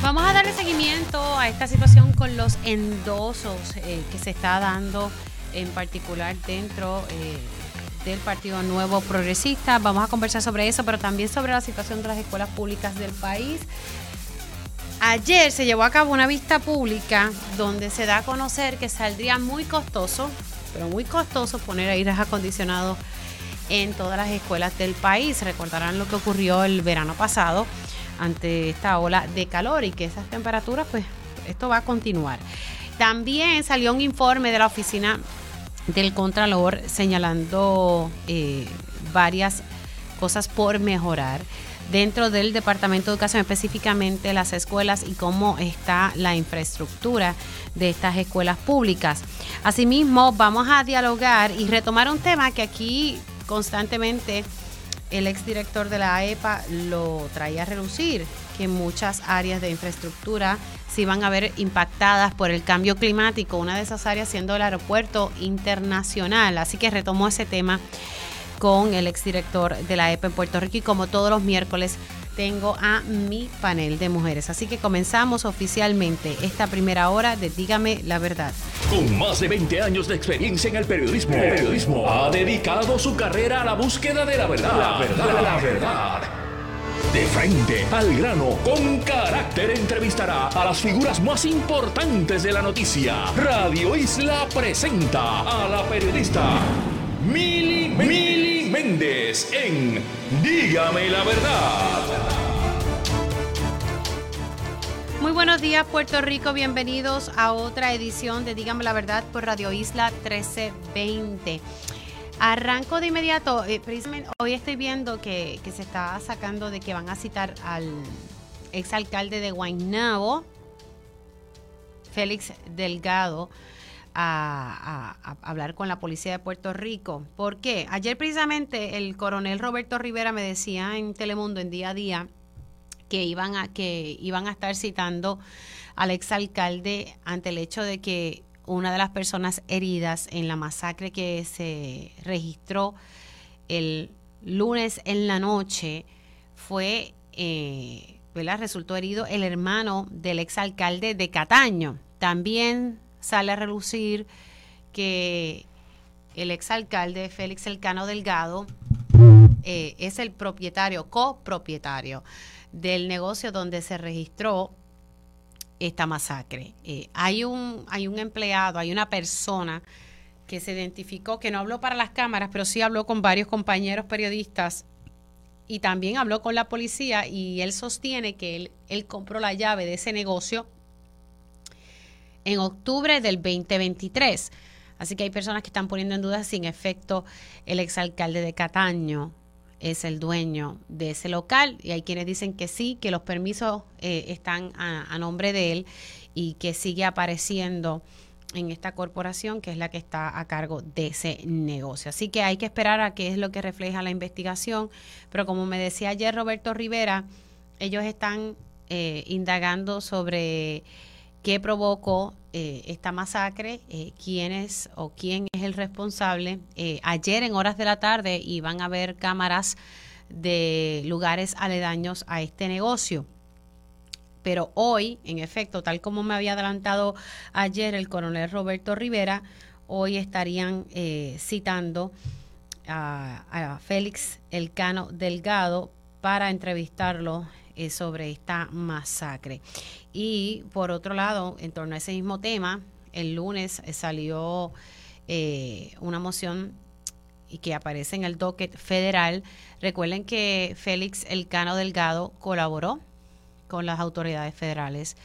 Vamos a darle seguimiento a esta situación con los endosos eh, que se está dando en particular dentro eh, del Partido Nuevo Progresista. Vamos a conversar sobre eso, pero también sobre la situación de las escuelas públicas del país. Ayer se llevó a cabo una vista pública donde se da a conocer que saldría muy costoso, pero muy costoso poner aires acondicionados en todas las escuelas del país. Recordarán lo que ocurrió el verano pasado ante esta ola de calor y que esas temperaturas, pues esto va a continuar. También salió un informe de la oficina del Contralor señalando eh, varias cosas por mejorar dentro del Departamento de Educación, específicamente las escuelas y cómo está la infraestructura de estas escuelas públicas. Asimismo, vamos a dialogar y retomar un tema que aquí constantemente el exdirector de la EPA lo traía a relucir, que muchas áreas de infraestructura se iban a ver impactadas por el cambio climático, una de esas áreas siendo el aeropuerto internacional. Así que retomó ese tema con el exdirector de la EPA en Puerto Rico y como todos los miércoles tengo a mi panel de mujeres. Así que comenzamos oficialmente esta primera hora de Dígame la verdad. Con más de 20 años de experiencia en el periodismo, periodismo ha dedicado su carrera a la búsqueda de la verdad. La verdad, la verdad. De frente al grano, con carácter entrevistará a las figuras más importantes de la noticia. Radio Isla presenta a la periodista Mili, Mili Méndez en Dígame la verdad. Muy buenos días Puerto Rico, bienvenidos a otra edición de Dígame la verdad por Radio Isla 1320. Arranco de inmediato, eh, hoy estoy viendo que, se está sacando de que van a citar al exalcalde de Guaynabo, Félix Delgado, a, hablar con la policía de Puerto Rico. ¿Por qué? Ayer precisamente el coronel Roberto Rivera me decía en Telemundo en día a día que iban a, que iban a estar citando al exalcalde ante el hecho de que una de las personas heridas en la masacre que se registró el lunes en la noche fue, eh, ¿verdad? Resultó herido el hermano del exalcalde de Cataño. También sale a relucir que el exalcalde Félix Elcano Delgado eh, es el propietario, copropietario del negocio donde se registró esta masacre. Eh, hay, un, hay un empleado, hay una persona que se identificó, que no habló para las cámaras, pero sí habló con varios compañeros periodistas y también habló con la policía y él sostiene que él, él compró la llave de ese negocio en octubre del 2023. Así que hay personas que están poniendo en duda si en efecto el exalcalde de Cataño es el dueño de ese local y hay quienes dicen que sí, que los permisos eh, están a, nombre de él y que sigue apareciendo en esta corporación que es la que está a cargo de ese negocio. Así que hay que esperar a qué es lo que refleja la investigación, pero como me decía ayer Roberto Rivera, ellos están eh, indagando sobre qué provocó eh, esta masacre, eh, quién es o quién es el responsable. Eh, ayer en horas de la tarde iban a ver cámaras de lugares aledaños a este negocio. Pero hoy, en efecto, tal como me había adelantado ayer el coronel Roberto Rivera, hoy estarían citando a, a Félix Elcano Delgado para entrevistarlo sobre esta masacre. Y por otro lado, en torno a ese mismo tema, el lunes salió eh, una moción y que aparece en el docket federal. Recuerden que Félix Elcano Delgado colaboró con las autoridades federales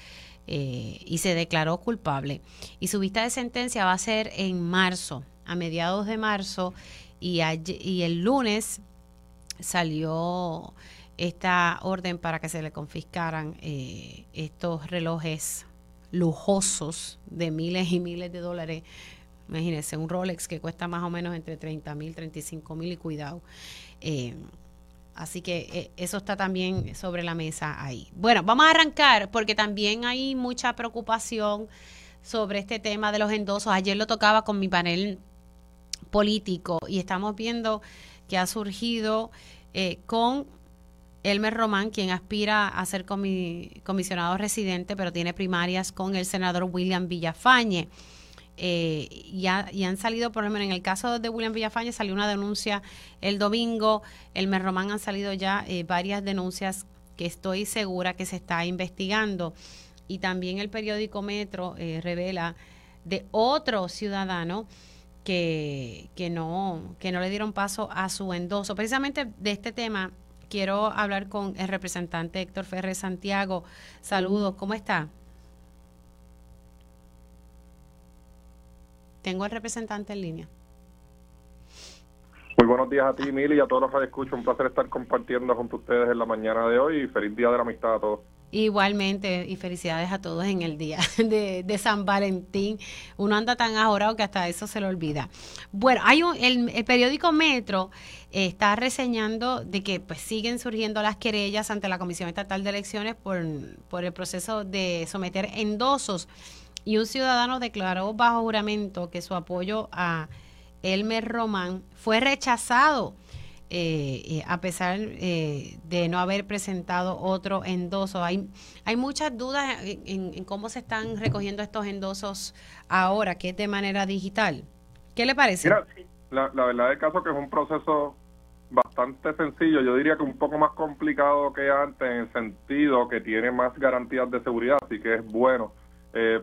eh, y se declaró culpable. Y su vista de sentencia va a ser en marzo, a mediados de marzo, y, y el lunes salió esta orden para que se le confiscaran eh, estos relojes lujosos de miles y miles de dólares. Imagínense, un Rolex que cuesta más o menos entre 30 mil, 35 mil y cuidado. Eh, así que eh, eso está también sobre la mesa ahí. Bueno, vamos a arrancar porque también hay mucha preocupación sobre este tema de los endosos. Ayer lo tocaba con mi panel político y estamos viendo que ha surgido con Elmer Román, quien aspira a ser comisionado residente, pero tiene primarias con el senador William Villafañe. Eh, y, han salido, por lo menos en el caso de William Villafañe, salió una denuncia el domingo. Elmer Román han salido ya eh, varias denuncias que estoy segura que se está investigando. Y también el periódico Metro eh, revela de otro ciudadano que, que, no, que no le dieron paso a su endoso. Precisamente de este tema quiero hablar con el representante Héctor Ferrer Santiago. Saludos, ¿cómo está? Tengo el representante en línea. Muy buenos días a ti, Mili, y a todos los que escuchan. Un placer estar compartiendo junto a ustedes en la mañana de hoy y feliz Día de la Amistad a todos. Igualmente, y felicidades a todos en el día de, San Valentín. Uno anda tan ahorrado que hasta eso se le olvida. Bueno, hay un, el, periódico Metro está reseñando de que pues siguen surgiendo las querellas ante la Comisión Estatal de Elecciones por, por el proceso de someter endosos. Y un ciudadano declaró bajo juramento que su apoyo a Elmer Román fue rechazado eh, eh, a pesar eh, de no haber presentado otro endoso. Hay, hay muchas dudas en, cómo se están recogiendo estos endosos ahora, que es de manera digital. ¿Qué le parece? Mira, la, verdad del caso que es un proceso bastante sencillo, yo diría que un poco más complicado que antes en el sentido que tiene más garantías de seguridad, así que es bueno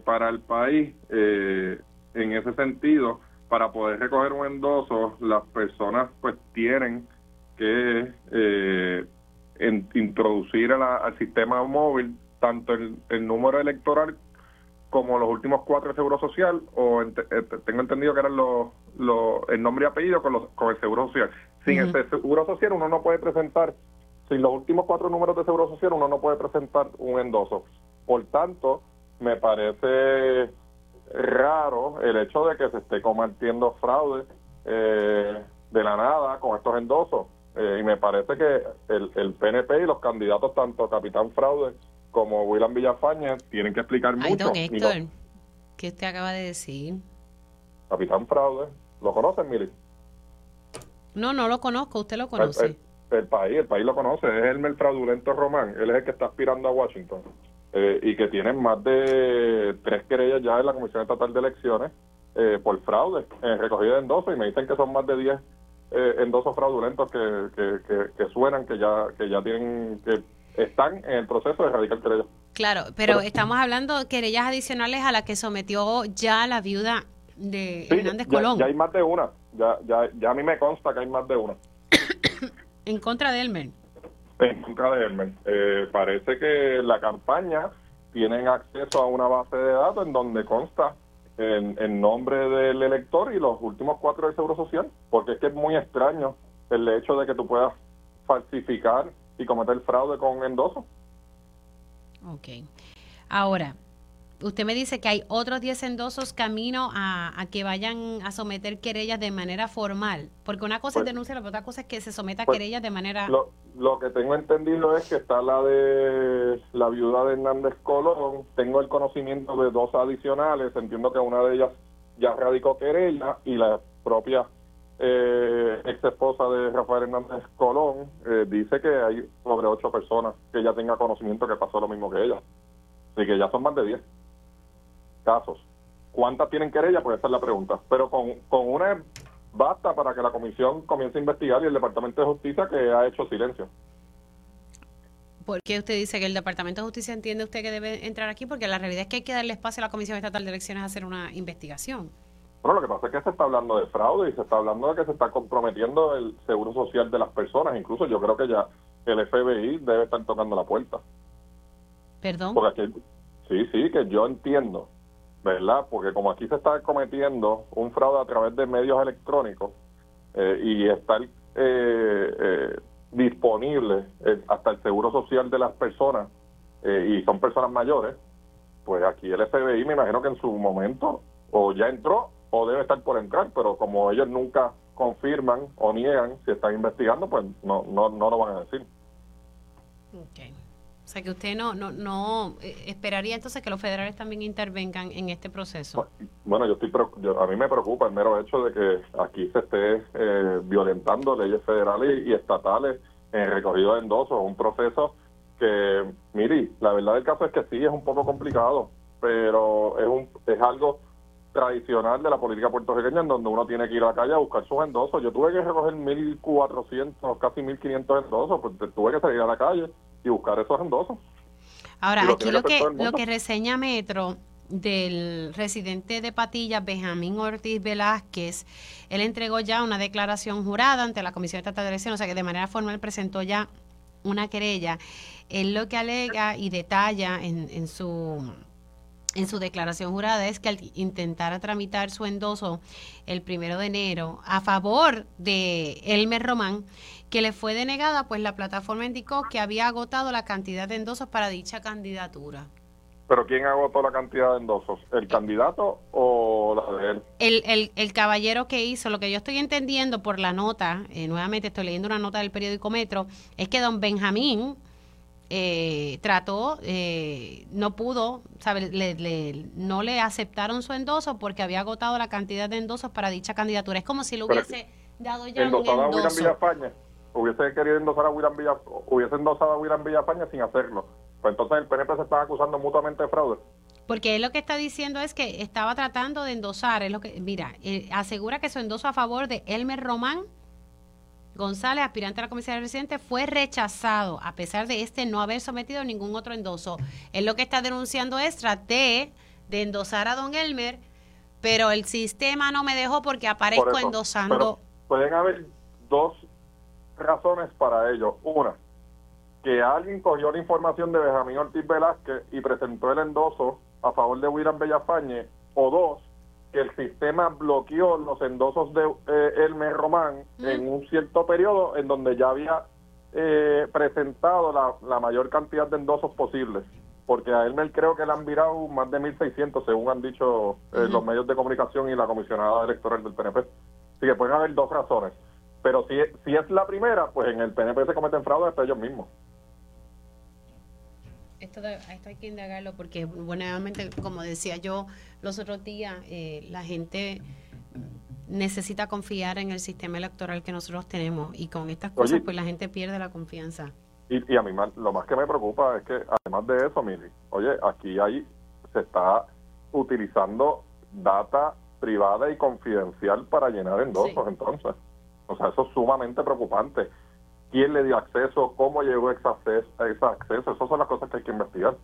para el país en ese sentido para poder recoger un endoso, las personas pues tienen que eh, introducir al sistema móvil tanto el, número electoral como los últimos cuatro de Seguro Social, o eh, tengo entendido que eran los, el nombre y apellido con, los, con el Seguro Social. Sin el Seguro Social uno no puede presentar, sin los últimos cuatro números de Seguro Social uno no puede presentar un endoso. Por tanto, me parece raro el hecho de que se esté cometiendo fraude eh, de la nada con estos endosos. Eh, y me parece que el, el, PNP y los candidatos, tanto Capitán Fraude como William Villafaña, tienen que explicar mucho. Don Héctor, ¿qué usted acaba de decir? Capitán Fraude, ¿lo conocen, Mili? No, no lo conozco, usted lo conoce. El, país, el país lo conoce, es el fraudulento Román, él es el que está aspirando a Washington eh, y que tiene más de tres querellas ya en la Comisión Estatal de Elecciones eh, por fraude en recogida de endosos y me dicen que son más de diez eh, endosos fraudulentos que, que, suenan, que ya, que ya tienen, que están en el proceso de erradicar querellas. Claro, pero, estamos hablando de querellas adicionales a las que sometió ya la viuda de Hernández Colón. Ya hay más de una, ya, ya, ya a mí me consta que hay más de una. en contra de Elmer. En contra de Elmer. Eh, parece que la campaña tienen acceso a una base de datos en donde consta en, nombre del elector y los últimos cuatro del Seguro Social, porque es que es muy extraño el hecho de que tú puedas falsificar y cometer fraude con endoso. Ok. Ahora, usted me dice que hay otros 10 endosos camino a, que vayan a someter querellas de manera formal, porque una cosa es pues denuncia, la otra cosa es que se someta a pues querellas de manera... Lo, lo, que tengo entendido es que está la de la viuda de Hernández Colón, tengo el conocimiento de dos adicionales, entiendo que una de ellas ya radicó querella y la propia eh, ex esposa de Rafael Hernández Colón eh, dice que hay sobre ocho personas que ya tenga conocimiento que pasó lo mismo que ella. Así que ya son más de diez casos. ¿Cuántas tienen querella? Pues esa es la pregunta. Pero con, con una basta para que la comisión comience a investigar y el Departamento de Justicia que ha hecho silencio. ¿Por qué usted dice que el Departamento de Justicia entiende usted que debe entrar aquí? Porque la realidad es que hay que darle espacio a la Comisión Estatal de Elecciones a hacer una investigación. Bueno, lo que pasa es que se está hablando de fraude y se está hablando de que se está comprometiendo el seguro social de las personas. Incluso yo creo que ya el FBI debe estar tocando la puerta. ¿Perdón? Porque aquí, sí, sí, que yo entiendo ¿verdad? Porque como aquí se está cometiendo un fraude a través de medios electrónicos eh, y estar eh, eh, disponible hasta el seguro social de las personas y son personas mayores, pues aquí el FBI me imagino que en su momento o ya entró o debe estar por entrar, pero como ellos nunca confirman o niegan si están investigando, pues no, no, no lo van a decir. Okay. O sea, que usted no, no, no eh, esperaría entonces que los federales también intervengan en este proceso. Bueno, yo estoy a mí me preocupa el mero hecho de que aquí se esté eh, violentando leyes federales y, estatales en el recogido de endosos, un proceso que, mire, la verdad del caso es que sí, es un poco complicado, pero es, un, es algo tradicional de la política puertorriqueña en donde uno tiene que ir a la calle a buscar sus endosos. Yo tuve que recoger 1.400, casi 1.500 endosos, pues tuve que salir a la calle y buscar esos endosos. Ahora, aquí lo que, lo que reseña Metro del residente de Patillas, Benjamín Ortiz Velázquez, él entregó ya una declaración jurada ante la Comisión Estatal de Elecciones, o sea que de manera formal presentó ya una querella. Él lo que alega y detalla en, en su en su declaración jurada es que al intentar tramitar su endoso el primero de enero a favor de Elmer Román, que le fue denegada, pues la plataforma indicó que había agotado la cantidad de endosos para dicha candidatura. ¿Pero quién agotó la cantidad de endosos? ¿El candidato o la de él? El, el, caballero que hizo, lo que yo estoy entendiendo por la nota, eh, nuevamente estoy leyendo una nota del periódico Metro, es que don Benjamín eh, trató, eh, no pudo, ¿sabe? Le, no le aceptaron su endoso porque había agotado la cantidad de endosos para dicha candidatura. Es como si lo hubiese dado ya un endoso. Hubiese querido endosar a William hubiese endosado a William Villafaña sin hacerlo. Pues entonces el PNP se estaba acusando mutuamente de fraude. Porque él lo que está diciendo es que estaba tratando de endosar, es lo que, mira, eh, asegura que su endoso a favor de Elmer Román González, aspirante a la comisaría residente, fue rechazado a pesar de este no haber sometido ningún otro endoso. Él lo que está denunciando es traté de endosar a don Elmer, pero el sistema no me dejó porque aparezco endosando. pueden haber dos razones para ello. Una, que alguien cogió la información de Benjamín Ortiz Velázquez y presentó el endoso a favor de William Bellafañe, o dos, que el sistema bloqueó los endosos de eh, Elmer Román en un cierto periodo en donde ya había eh, presentado la, mayor cantidad de endosos posibles. Porque a Elmer creo que le han virado más de 1.600, según han dicho eh, los medios de comunicación y la comisionada electoral del PNP. Así que pueden haber dos razones. Pero si, si es la primera, pues en el PNP se cometen fraudes hasta ellos mismos esto, esto hay que indagarlo porque, nuevamente, como decía yo los otros días, eh, la gente necesita confiar en el sistema electoral que nosotros tenemos y con estas cosas pues la gente pierde la confianza. Y, a mí lo más que me preocupa es que además de eso, Mili, oye, aquí hay, se está utilizando data privada y confidencial para llenar endosos entonces. O sea, eso es sumamente preocupante quién le dio acceso, cómo llegó ese acceso, ese acceso. Esas son las cosas que hay que investigar.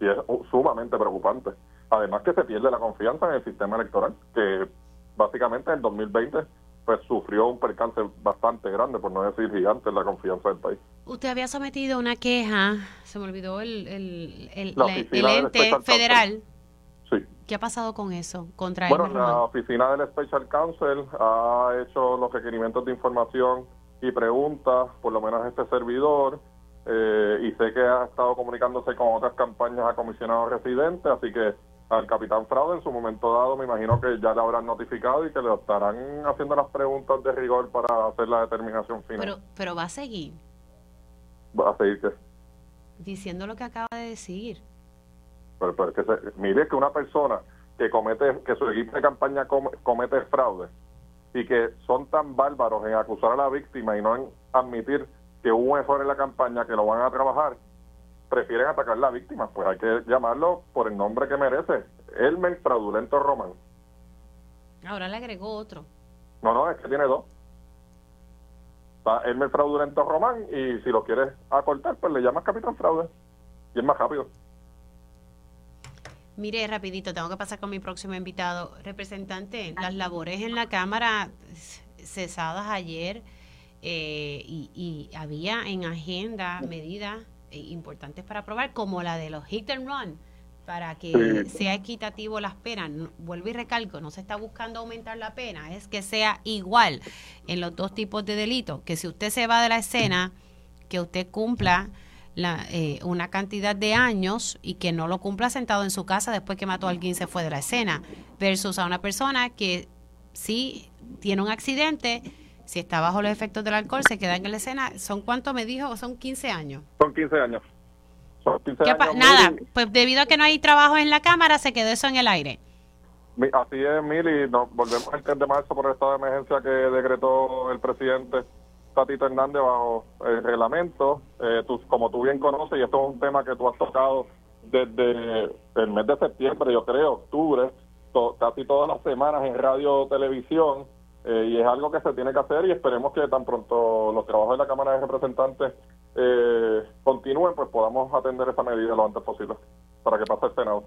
Y es sumamente preocupante. Además que se pierde la confianza en el sistema electoral, que básicamente en el 2020 pues sufrió un percance bastante grande, por no decir gigante, en la confianza del país. Usted había sometido una queja, se me olvidó el, el, el, ente federal. ¿Qué ha pasado con eso? Contra bueno, la oficina del Special Counsel ha hecho los requerimientos de información y preguntas, por lo menos este servidor, eh, y sé que ha estado comunicándose con otras campañas a comisionados residentes, así que al capitán Fraude en su momento dado me imagino que ya le habrán notificado y que le estarán haciendo las preguntas de rigor para hacer la determinación final. Pero, pero va a seguir. ¿Va a seguir qué? Diciendo lo que acaba de decir. Pero, pero que mire que una persona que comete, que su equipo de campaña comete fraude, y que son tan bárbaros en acusar a la víctima y no en admitir que hubo un error en la campaña, que lo van a trabajar, prefieren atacar a la víctima. Pues hay que llamarlo por el nombre que merece, Elmer Fraudulento Román. Ahora le agregó otro. No, no, es que tiene dos. Está Elmer Fraudulento Román y si lo quieres acortar, pues le llamas Capitán Fraude. Y es más rápido. Mire, rapidito, tengo que pasar con mi próximo invitado. Representante, las labores en la Cámara cesadas ayer eh, y, había en agenda medidas eh, importantes para aprobar, como la de los hit and run, para que sea equitativo las penas. Vuelvo y recalco, no se está buscando aumentar la pena, es que sea igual en los dos tipos de delitos, que si usted se va de la escena, que usted cumpla la, eh, una cantidad de años y que no lo cumpla sentado en su casa después que mató a alguien y se fue de la escena, versus a una persona que sí tiene un accidente, si está bajo los efectos del alcohol, se queda en la escena. ¿Son cuánto me dijo? Son 15 años. Son 15 años. Nada, pues debido a que no hay trabajo en la Cámara, se quedó eso en el aire. Así es, Mili, nos volvemos el 3 de marzo por el estado de emergencia que decretó el presidente Tatito Hernández bajo el reglamento. Eh, como tú bien conoces, y esto es un tema que tú has tocado desde el mes de septiembre, yo creo, octubre, casi todas las semanas en radio televisión, eh, y es algo que se tiene que hacer y esperemos que tan pronto los trabajos de la Cámara de Representantes eh, continúen, pues podamos atender esa medida lo antes posible para que pase el Senado.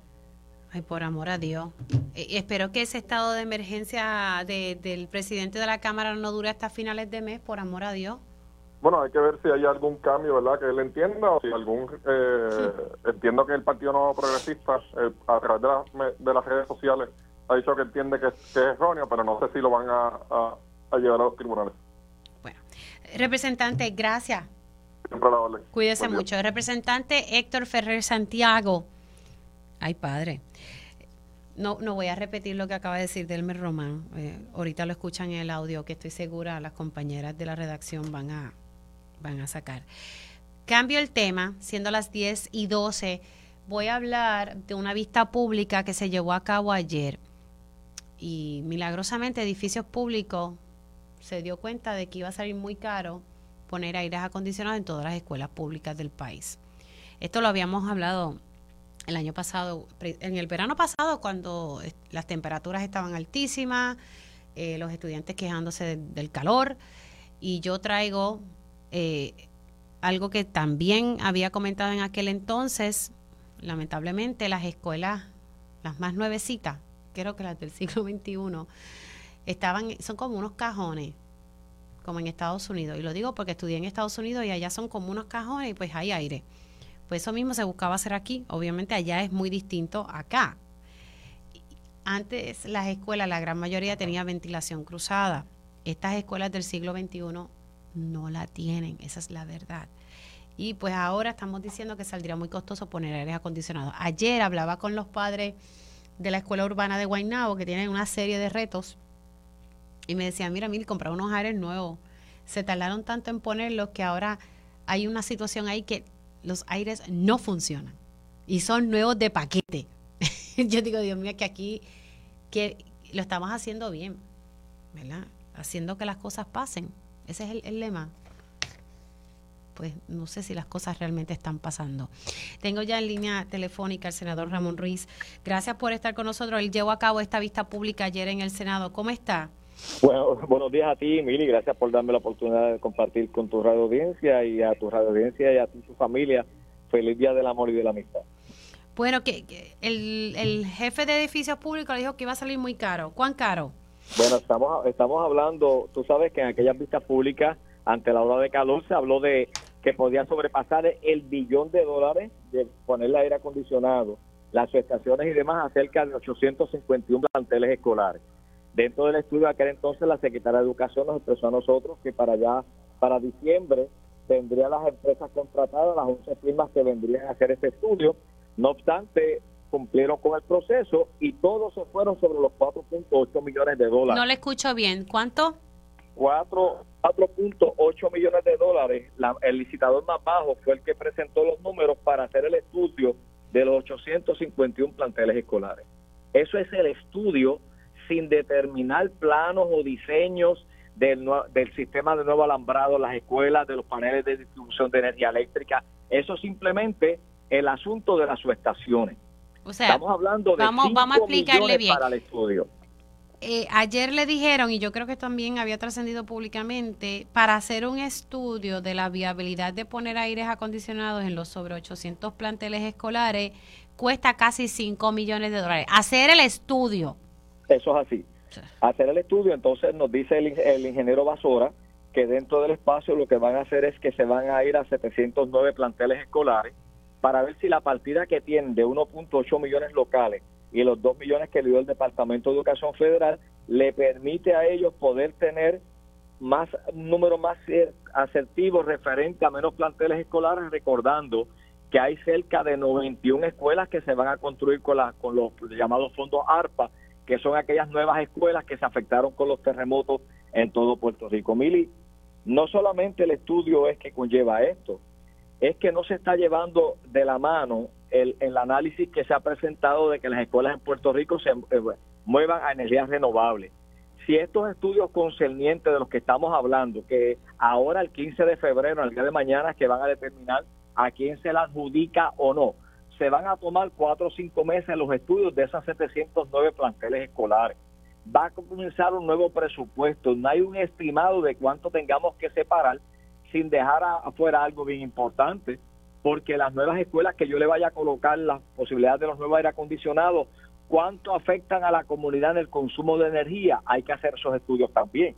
Ay, por amor a Dios. Eh, espero que ese estado de emergencia del presidente de la Cámara no dure hasta finales de mes, por amor a Dios. Bueno, hay que ver si hay algún cambio, ¿verdad? Que él entienda o si algún... Eh, entiendo que el Partido Nuevo Progresista, eh, a través de, las redes sociales, ha dicho que entiende que, es erróneo, pero no sé si lo van a, llevar a los tribunales. Bueno, representante, gracias. Siempre la orden. Cuídese mucho. Representante Héctor Ferrer Santiago. Ay, padre. No, no voy a repetir lo que acaba de decir Delmer Román. Eh, ahorita lo escuchan en el audio, que estoy segura las compañeras de la redacción van a, van a sacar. Cambio el tema, siendo las 10 y 12, voy a hablar de una vista pública que se llevó a cabo ayer. Y milagrosamente Edificios Públicos se dio cuenta de que iba a salir muy caro poner aires acondicionados en todas las escuelas públicas del país. Esto lo habíamos hablado el año pasado, en el verano pasado, cuando las temperaturas estaban altísimas, eh, los estudiantes quejándose del calor, y yo traigo eh, algo que también había comentado en aquel entonces, lamentablemente las escuelas, las más nuevecitas, creo que las del siglo XXI, estaban, son como unos cajones, como en Estados Unidos. Y lo digo porque estudié en Estados Unidos y allá son como unos cajones y pues hay aire. Pues eso mismo se buscaba hacer aquí. Obviamente allá es muy distinto acá. Antes las escuelas, la gran mayoría tenía ventilación cruzada. Estas escuelas del siglo XXI no la tienen, esa es la verdad. Y pues ahora estamos diciendo que saldría muy costoso poner aires acondicionados. Ayer hablaba con los padres de la escuela urbana de Guaynabo, que tienen una serie de retos, y me decían, mira, mira, comprar unos aires nuevos. Se tardaron tanto en ponerlos que ahora hay una situación ahí que los aires no funcionan y son nuevos de paquete. Yo digo, Dios mío, que aquí que lo estamos haciendo bien, ¿verdad? Haciendo que las cosas pasen. Ese es el, lema. Pues no sé si las cosas realmente están pasando. Tengo ya en línea telefónica al senador Ramón Ruiz. Gracias por estar con nosotros. Él llevó a cabo esta vista pública ayer en el Senado. ¿Cómo está? Bueno, buenos días a ti, Mili. Gracias por darme la oportunidad de compartir con tu radio audiencia y a tu radio audiencia y a tu familia. Feliz Día del Amor y de la Amistad. Bueno, que, el, el, jefe de edificios públicos dijo que iba a salir muy caro. ¿Cuán caro? Bueno, estamos, estamos hablando, tú sabes que en aquellas vistas públicas, ante la hora de calor, se habló de que podía sobrepasar el billón de dólares de ponerle aire acondicionado, las estaciones y demás, a cerca de 851 planteles escolares. Dentro del estudio de aquel entonces la Secretaria de Educación nos expresó a nosotros que para allá, para diciembre, tendría las empresas contratadas, las 11 firmas que vendrían a hacer este estudio. No obstante, cumplieron con el proceso y todos se fueron sobre los 4.8 millones de dólares. No le escucho bien. ¿Cuánto? 4.8 millones de dólares. el licitador más bajo fue el que presentó los números para hacer el estudio de los 851 planteles escolares. Eso es el estudio sin determinar planos o diseños del, del sistema de nuevo alambrado, las escuelas, de los paneles de distribución de energía eléctrica. Eso simplemente el asunto de las subestaciones. O sea, estamos hablando de vamos, vamos a explicarle bien. para el estudio. Eh, ayer le dijeron, y yo creo que también había trascendido públicamente, para hacer un estudio de la viabilidad de poner aires acondicionados en los sobre 800 planteles escolares, cuesta casi 5 millones de dólares. Hacer el estudio. Eso es así. Hacer el estudio, entonces nos dice el, ingeniero Basora que dentro del espacio lo que van a hacer es que se van a ir a 709 planteles escolares para ver si la partida que tienen de 1.8 millones locales y los 2 millones que le dio el Departamento de Educación Federal le permite a ellos poder tener más un número más asertivo referente a menos planteles escolares, recordando que hay cerca de 91 escuelas que se van a construir con, la, con los llamados fondos ARPA, que son aquellas nuevas escuelas que se afectaron con los terremotos en todo Puerto Rico. Mili, no solamente el estudio es que conlleva esto, es que no se está llevando de la mano el, el análisis que se ha presentado de que las escuelas en Puerto Rico se eh, muevan a energías renovables. si estos estudios concernientes de los que estamos hablando, que ahora el 15 de febrero, el día de mañana, que van a determinar a quién se la adjudica o no, se van a tomar cuatro o cinco meses los estudios de esas 709 planteles escolares. Va a comenzar un nuevo presupuesto, no hay un estimado de cuánto tengamos que separar sin dejar afuera algo bien importante, porque las nuevas escuelas que yo le vaya a colocar las posibilidades de los nuevos aire acondicionados cuánto afectan a la comunidad en el consumo de energía, hay que hacer esos estudios también.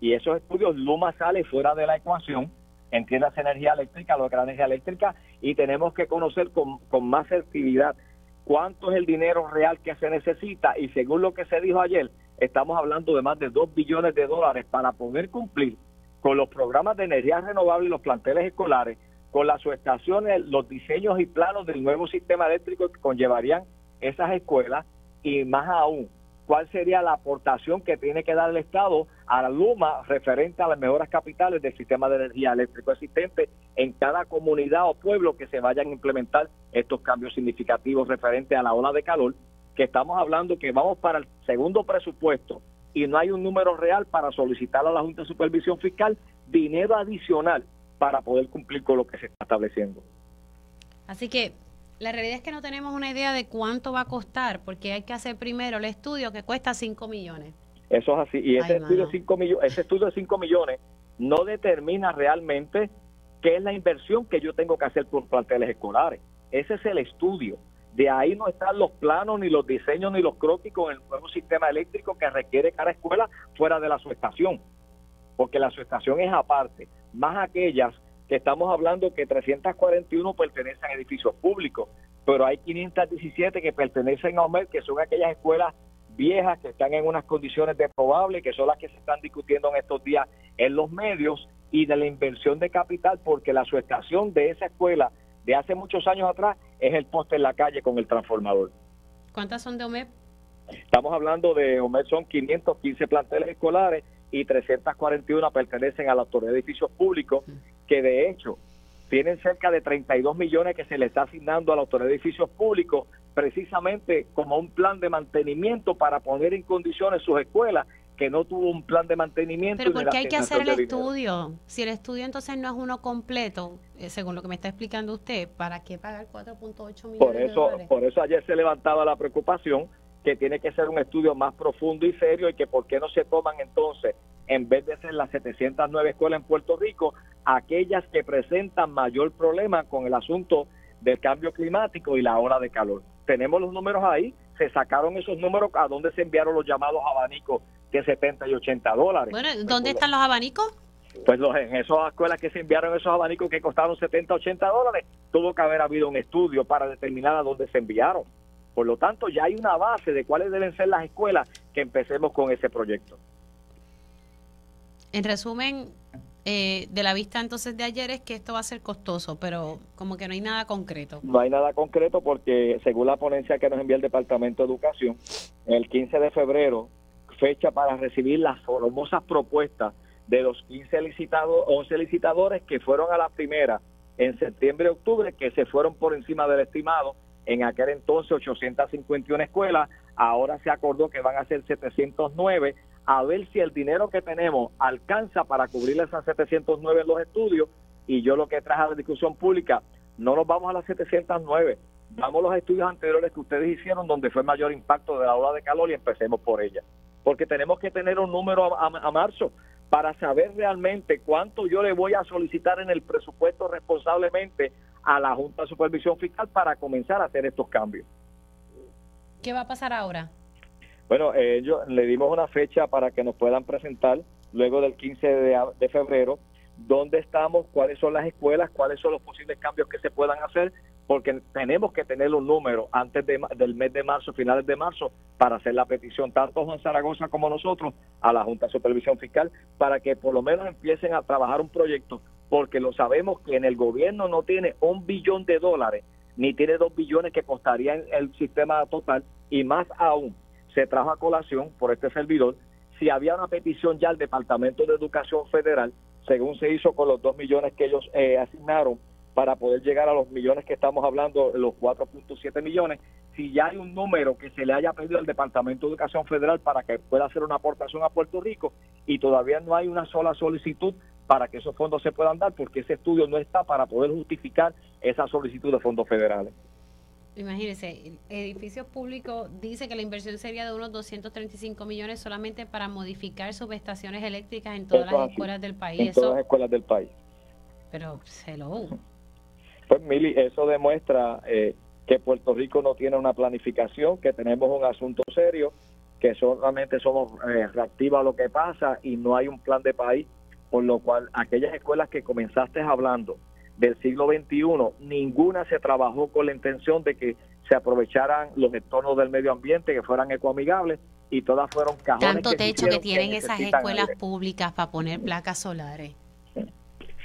Y esos estudios Luma sale fuera de la ecuación, entiendas energía eléctrica, lo que la energía eléctrica, y tenemos que conocer con, con más certidumbre cuánto es el dinero real que se necesita. Y según lo que se dijo ayer, estamos hablando de más de 2 billones de dólares para poder cumplir con los programas de energía renovable y los planteles escolares, con las subestaciones, los diseños y planos del nuevo sistema eléctrico que conllevarían esas escuelas y más aún, cuál sería la aportación que tiene que dar el Estado a la Luma referente a las mejoras capitales del sistema de energía eléctrico existente en cada comunidad o pueblo que se vayan a implementar estos cambios significativos referente a la ola de calor, que estamos hablando que vamos para el segundo presupuesto y no hay un número real para solicitar a la Junta de Supervisión Fiscal dinero adicional para poder cumplir con lo que se está estableciendo. Así que la realidad es que no tenemos una idea de cuánto va a costar, porque hay que hacer primero el estudio que cuesta 5 millones. Eso es así. Y ese, estudio, cinco ese estudio de 5 millones no determina realmente qué es la inversión que yo tengo que hacer por planteles escolares. Ese es el estudio. De ahí no están los planos, ni los diseños, ni los croquis con el nuevo sistema eléctrico que requiere cada escuela fuera de la subestación. Porque la subestación es aparte. Más aquellas estamos hablando que 341 pertenecen a edificios públicos, pero hay 517 que pertenecen a OMED, que son aquellas escuelas viejas que están en unas condiciones deprobables, que son las que se están discutiendo en estos días en los medios, y de la inversión de capital, porque la subestación de esa escuela de hace muchos años atrás es el poste en la calle con el transformador. ¿Cuántas son de OMED? Estamos hablando de OMED, son 515 planteles escolares y 341 pertenecen a la autoridad de edificios públicos, que de hecho tienen cerca de 32 millones que se le está asignando a la autoridad de edificios públicos precisamente como un plan de mantenimiento para poner en condiciones sus escuelas que no tuvo un plan de mantenimiento. Pero porque hay que hacer el estudio. Si el estudio entonces no es uno completo, eh, según lo que me está explicando usted, ¿para qué pagar 4.8 millones por eso, Por eso ayer se levantaba la preocupación que tiene que ser un estudio más profundo y serio y que por qué no se toman entonces, en vez de ser las 709 escuelas en Puerto Rico, aquellas que presentan mayor problema con el asunto del cambio climático y la ola de calor. Tenemos los números ahí, se sacaron esos números a dónde se enviaron los llamados abanicos de 70 y 80 dólares. Bueno, ¿dónde están los abanicos? Pues los, en esas escuelas que se enviaron esos abanicos que costaron 70, 80 dólares, tuvo que haber habido un estudio para determinar a dónde se enviaron. Por lo tanto, ya hay una base de cuáles deben ser las escuelas que empecemos con ese proyecto. En resumen, eh, de la vista entonces de ayer es que esto va a ser costoso, pero como que no hay nada concreto. No hay nada concreto porque según la ponencia que nos envía el Departamento de Educación, el 15 de febrero, fecha para recibir las formosas propuestas de los 15 licitados, 11 licitadores que fueron a la primera en septiembre y octubre, que se fueron por encima del estimado en aquel entonces 851 escuelas, ahora se acordó que van a ser 709, a ver si el dinero que tenemos alcanza para cubrir esas 709 en los estudios, y yo lo que traje a la discusión pública, no nos vamos a las 709, vamos a los estudios anteriores que ustedes hicieron donde fue mayor impacto de la ola de calor y empecemos por ella, porque tenemos que tener un número a marzo para saber realmente cuánto yo le voy a solicitar en el presupuesto responsablemente a la Junta de Supervisión Fiscal para comenzar a hacer estos cambios. ¿Qué va a pasar ahora? Bueno, ellos le dimos una fecha para que nos puedan presentar luego del 15 de, febrero dónde estamos, cuáles son las escuelas, cuáles son los posibles cambios que se puedan hacer, porque tenemos que tener un número antes del mes de marzo, finales de marzo, para hacer la petición, tanto Juan Zaragoza como nosotros, a la Junta de Supervisión Fiscal, para que por lo menos empiecen a trabajar un proyecto porque lo sabemos que en el gobierno no tiene un billón de dólares, ni tiene dos billones que costarían el sistema total, y más aún, se trajo a colación por este servidor, si había una petición ya al Departamento de Educación Federal, según se hizo con los dos millones que ellos eh, asignaron para poder llegar a los millones que estamos hablando, los 4.7 millones, si ya hay un número que se le haya pedido al Departamento de Educación Federal para que pueda hacer una aportación a Puerto Rico y todavía no hay una sola solicitud para que esos fondos se puedan dar porque ese estudio no está para poder justificar esa solicitud de fondos federales. Imagínese, edificios públicos dice que la inversión sería de unos 235 millones solamente para modificar subestaciones eléctricas en todas las escuelas del país. En todas las escuelas del país. Pero, hello. Pues, Mili, eso demuestra eh, que Puerto Rico no tiene una planificación, que tenemos un asunto serio, que solamente somos eh, reactivos a lo que pasa y no hay un plan de país, por lo cual aquellas escuelas que comenzaste hablando del siglo XXI, ninguna se trabajó con la intención de que se aprovecharan los entornos del medio ambiente, que fueran ecoamigables, y todas fueron cajones. Tanto techo que tienen esas escuelas públicas para poner placas solares.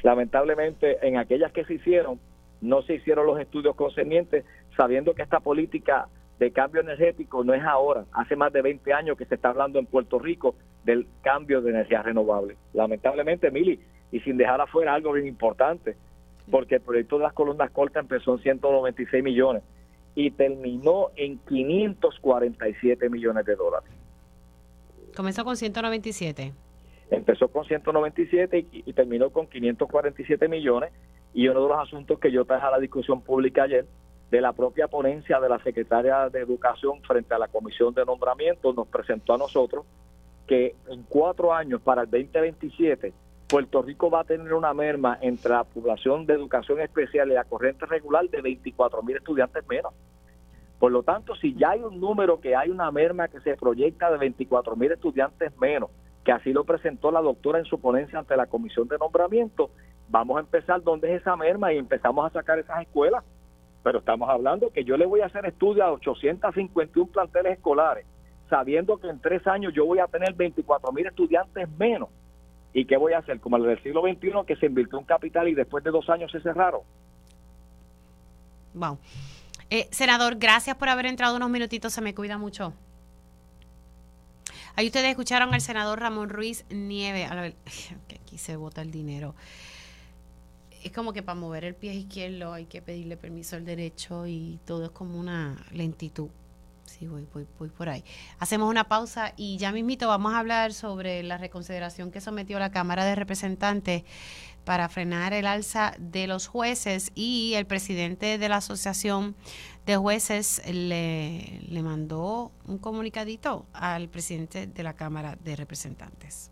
Lamentablemente, en aquellas que se hicieron, no se hicieron los estudios concernientes, sabiendo que esta política de cambio energético no es ahora, hace más de 20 años que se está hablando en Puerto Rico del cambio de energía renovable. Lamentablemente, Mili, y sin dejar afuera algo bien importante, porque el proyecto de las columnas cortas empezó en 196 millones y terminó en 547 millones de dólares. Comenzó con 197. Empezó con 197 y, y terminó con 547 millones y uno de los asuntos que yo traje a la discusión pública ayer de la propia ponencia de la secretaria de Educación frente a la Comisión de Nombramiento nos presentó a nosotros que en cuatro años para el 2027 Puerto Rico va a tener una merma entre la población de educación especial y la corriente regular de 24 mil estudiantes menos. Por lo tanto, si ya hay un número que hay una merma que se proyecta de 24 mil estudiantes menos, que así lo presentó la doctora en su ponencia ante la Comisión de Nombramiento, vamos a empezar donde es esa merma y empezamos a sacar esas escuelas. Pero estamos hablando que yo le voy a hacer estudios a 851 planteles escolares, sabiendo que en tres años yo voy a tener 24 mil estudiantes menos. ¿Y qué voy a hacer? Como el del siglo XXI, que se invirtió un capital y después de dos años se cerraron. Wow. Eh, senador, gracias por haber entrado unos minutitos, se me cuida mucho. Ahí ustedes escucharon al senador Ramón Ruiz Nieve. A ver, que aquí se vota el dinero es como que para mover el pie izquierdo hay que pedirle permiso al derecho y todo es como una lentitud. Sí, voy, voy, voy por ahí. Hacemos una pausa y ya mismito vamos a hablar sobre la reconsideración que sometió la Cámara de Representantes para frenar el alza de los jueces y el presidente de la Asociación de Jueces le, le mandó un comunicadito al presidente de la Cámara de Representantes.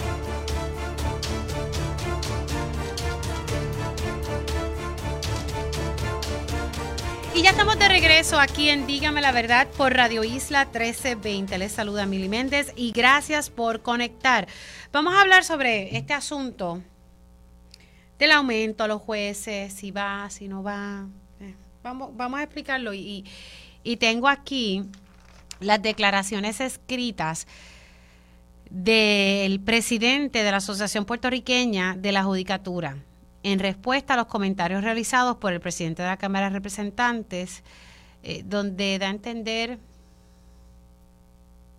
Y ya estamos de regreso aquí en Dígame la Verdad por Radio Isla 1320. Les saluda Mili Méndez y gracias por conectar. Vamos a hablar sobre este asunto del aumento a los jueces, si va, si no va. Eh, vamos, vamos a explicarlo. Y, y tengo aquí las declaraciones escritas del presidente de la Asociación Puertorriqueña de la Judicatura en respuesta a los comentarios realizados por el presidente de la Cámara de Representantes, eh, donde da a entender,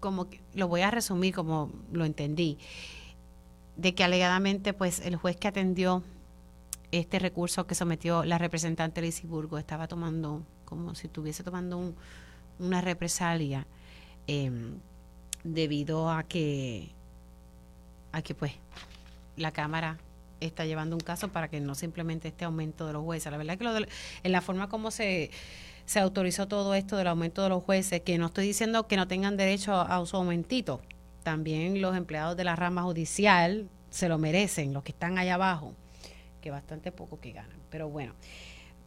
como que, lo voy a resumir como lo entendí, de que alegadamente pues el juez que atendió este recurso que sometió la representante Burgo estaba tomando, como si estuviese tomando una represalia em, debido a que, a que pues la Cámara está llevando un caso para que no simplemente este aumento de los jueces. La verdad que lo en la forma como se, se autorizó todo esto del aumento de los jueces, que no estoy diciendo que no tengan derecho a, su aumentito, también los empleados de la rama judicial se lo merecen, los que están allá abajo, que bastante poco que ganan. Pero bueno,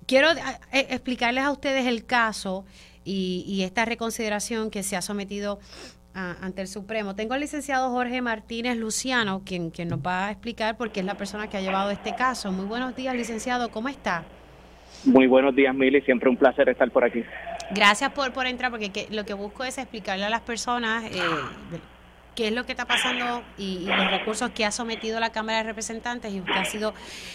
quiero eh, eh, explicarles a ustedes el caso y, y esta reconsideración que se ha sometido ante el Supremo. Tengo al licenciado Jorge Martínez Luciano, quien, quien nos va a explicar porque es la persona que ha llevado este caso. Muy buenos días, licenciado, ¿cómo está? Muy buenos días, Mili, siempre un placer estar por aquí. Gracias por, por entrar, porque lo que busco es explicarle a las personas eh, qué es lo que está pasando y, los recursos que ha sometido la Cámara de Representantes y usted ha sido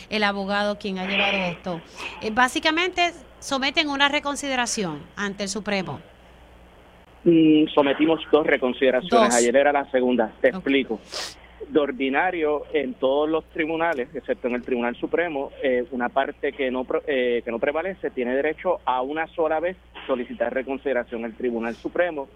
el abogado quien ha llevado esto. Eh, básicamente someten una reconsideración ante el Supremo. Mm, sometimos dos reconsideraciones. Ayer era la segunda. Te explico. De ordinario, en todos los tribunales, excepto en el Tribunal Supremo, eh, una parte que no, eh, que no prevalece tiene derecho a una sola vez solicitar reconsideración. El Tribunal Supremo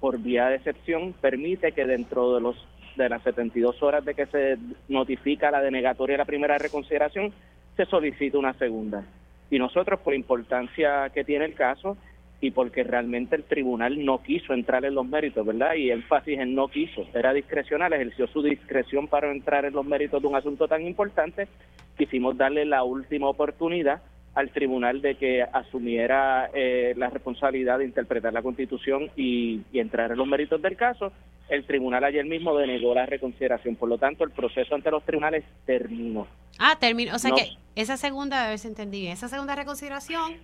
por vía de excepción, permite que dentro de los de las 72 horas de que se notifica la denegatoria de la primera reconsideración, se solicite una segunda. Y nosotros, por la importancia que tiene el caso y porque realmente el tribunal no quiso entrar en los méritos, ¿verdad? Y énfasis en no quiso, era discrecional, ejerció su discreción para entrar en los méritos de un asunto tan importante, quisimos darle la última oportunidad al tribunal de que asumiera eh, la responsabilidad de interpretar la constitución y, entrar en los méritos del caso. El tribunal ayer mismo denegó la reconsideración, por lo tanto el proceso ante los tribunales terminó. Ah, terminó, o sea que esa segunda, a ver si entendí bien, esa segunda reconsideración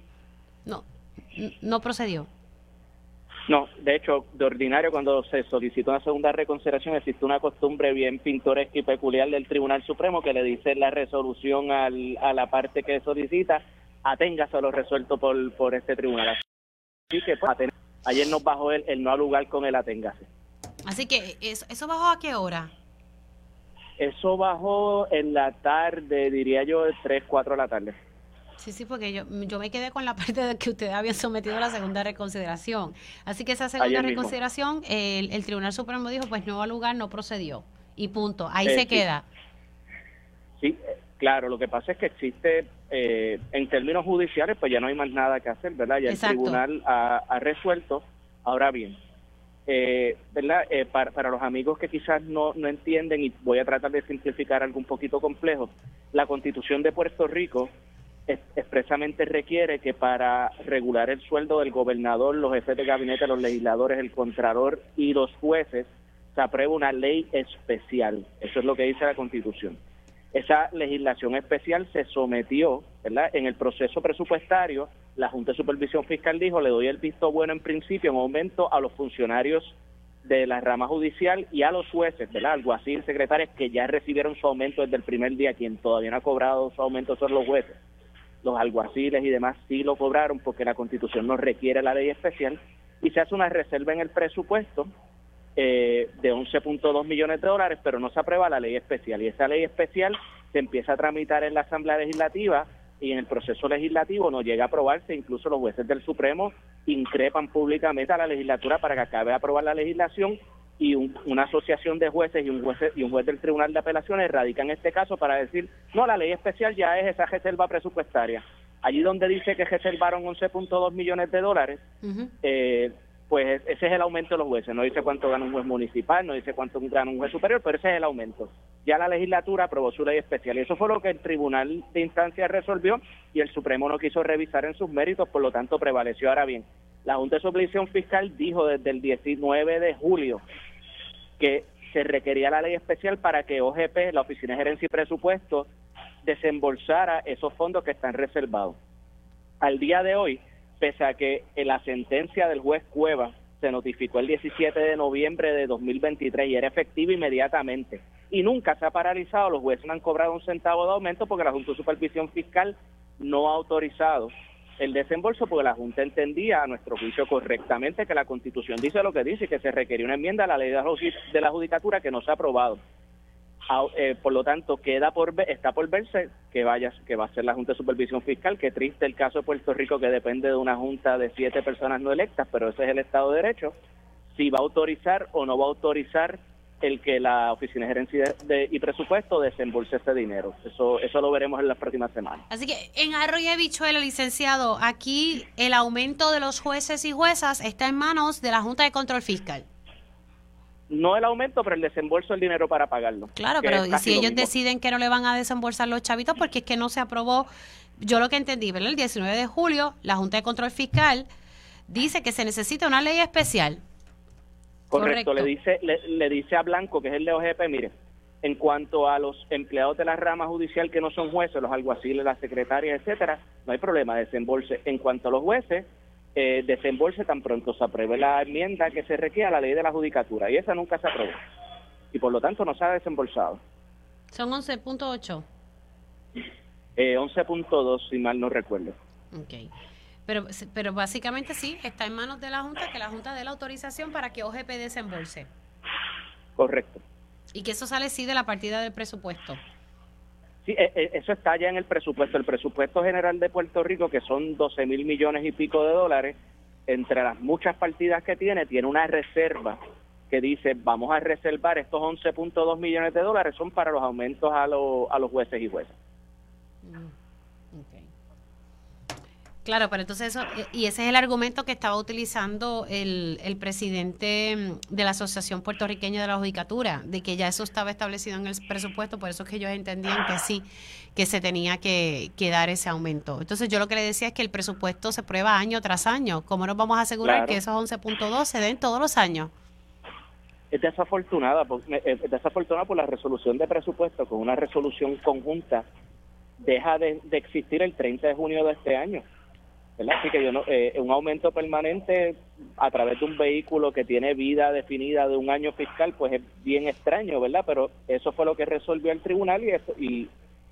no, no procedió. No, de hecho, de ordinario cuando se solicitó una segunda reconsideración existe una costumbre bien pintoresca y peculiar del Tribunal Supremo que le dice la resolución al, a la parte que solicita aténgase a lo resuelto por, por este tribunal. Así que pues, ayer nos bajó el, el no al lugar con el aténgase. Así que, ¿eso, ¿eso bajó a qué hora? Eso bajó en la tarde, diría yo, de 3, 4 de la tarde. Sí, sí, porque yo, yo me quedé con la parte de que ustedes habían sometido a la segunda reconsideración. Así que esa segunda reconsideración, el, el, Tribunal Supremo dijo, pues no al lugar, no procedió. Y punto. Ahí eh, se queda. Sí, Claro, lo que pasa es que existe, eh, en términos judiciales, pues ya no hay más nada que hacer, ¿verdad? Ya el tribunal ha, resuelto. Ahora bien, eh, ¿verdad? Eh, para, los amigos que quizás no, no entienden, y voy a tratar de simplificar algo un poquito complejo, la constitución de Puerto Rico expresamente requiere que para regular el sueldo del gobernador, los jefes de gabinete, los legisladores, el contralor y los jueces, se apruebe una ley especial. Eso es lo que dice la constitución. Esa legislación especial se sometió, ¿verdad? En el proceso presupuestario, la Junta de Supervisión Fiscal dijo, le doy el visto bueno en principio en aumento a los funcionarios de la rama judicial y a los jueces, ¿verdad? Alguacil, secretarios que ya recibieron su aumento desde el primer día, quien todavía no ha cobrado su aumento son los jueces. Los alguaciles y demás sí lo cobraron porque la Constitución no requiere la ley especial y se hace una reserva en el presupuesto eh, de 11.2 millones de dólares, pero no se aprueba la ley especial. Y esa ley especial se empieza a tramitar en la Asamblea Legislativa y en el proceso legislativo no llega a aprobarse. Incluso los jueces del Supremo increpan públicamente a la legislatura para que acabe de aprobar la legislación y una asociación de jueces y un juez, y un juez del Tribunal de Apelaciones radican este caso para decir, no, la ley especial ya es esa reserva presupuestaria. Allí donde dice que reservaron 11.2 millones de dólares, eh, pues ese es el aumento de los jueces. No dice cuánto gana un juez municipal, no dice cuánto gana un juez superior, pero ese es el aumento. Ya la legislatura aprobó su ley especial y eso fue lo que el Tribunal de Instancia resolvió y el Supremo no quiso revisar en sus méritos, por lo tanto prevaleció. Ahora bien, la Junta de Supervisión Fiscal dijo desde el 19 de julio que se requería la ley especial para que OGP, la Oficina de Gerencia y Presupuesto, desembolsara esos fondos que están reservados. Al día de hoy, pese a que la sentencia del juez Cueva se notificó el 17 de noviembre de 2023 y era efectiva inmediatamente. Y nunca se ha paralizado, los jueces no han cobrado un centavo de aumento porque la Junta de Supervisión Fiscal no ha autorizado el desembolso porque la Junta entendía a nuestro juicio correctamente que la Constitución dice lo que dice y que se requería una enmienda a la ley de la judicatura que no se ha aprobado. Eh, por lo tanto, queda por está por verse que vaya, que va a ser la Junta de Supervisión Fiscal. Qué triste el caso de Puerto Rico que depende de una junta de siete personas no electas, pero ese es el Estado de Derecho. Si va a autorizar o no va a autorizar el que la Oficina de Gerencia y Presupuesto desembolse ese dinero. Eso, eso lo veremos en las próximas semanas. Así que en Arroyo de Bichuela, licenciado, aquí el aumento de los jueces y juezas está en manos de la Junta de Control Fiscal no el aumento, pero el desembolso del dinero para pagarlo. Claro, pero si ellos deciden que no le van a desembolsar los chavitos porque es que no se aprobó, yo lo que entendí, ¿verdad? El 19 de julio, la Junta de Control Fiscal dice que se necesita una ley especial. Correcto, Le, dice, le, dice a Blanco, que es el de OGP, mire, en cuanto a los empleados de la rama judicial que no son jueces, los alguaciles, las secretarias, etcétera, no hay problema, de desembolse. En cuanto a los jueces, eh, desembolse tan pronto se apruebe la enmienda que se requiere a la ley de la judicatura y esa nunca se aprobó. y por lo tanto no se ha desembolsado. Son 11.8. Eh, 11.2 si mal no recuerdo. Ok. Pero, pero básicamente sí, está en manos de la Junta, que la Junta dé la autorización para que OGP desembolse. Correcto. Y que eso sale sí de la partida del presupuesto. Sí, e, e, eso está ya en el presupuesto. El presupuesto general de Puerto Rico, que son 12 mil millones y pico de dólares, entre las muchas partidas que tiene, tiene una reserva que dice vamos a reservar estos 11.2 millones de dólares son para los aumentos a, a los jueces y jueces. Claro, pero entonces eso, eh, y ese es el argumento que estaba utilizando el, el presidente mm, de la Asociación Puertorriqueña de la Judicatura, de que ya eso estaba establecido en el presupuesto, por eso es que ellos entendían que sí, que se tenía que, que dar ese aumento. Entonces yo lo que le decía es que el presupuesto se prueba año tras año. ¿Cómo nos vamos a asegurar que esos 11.2 se den todos los años? Es desafortunada, es desafortunada por la resolución de presupuesto con una resolución conjunta deja de, de existir el 30 de junio de este año. Así que yo no, eh, un aumento permanente a través de un vehículo que tiene vida definida de un año fiscal, pues es bien extraño, ¿verdad? Pero eso fue lo que resolvió el tribunal y, eso, y,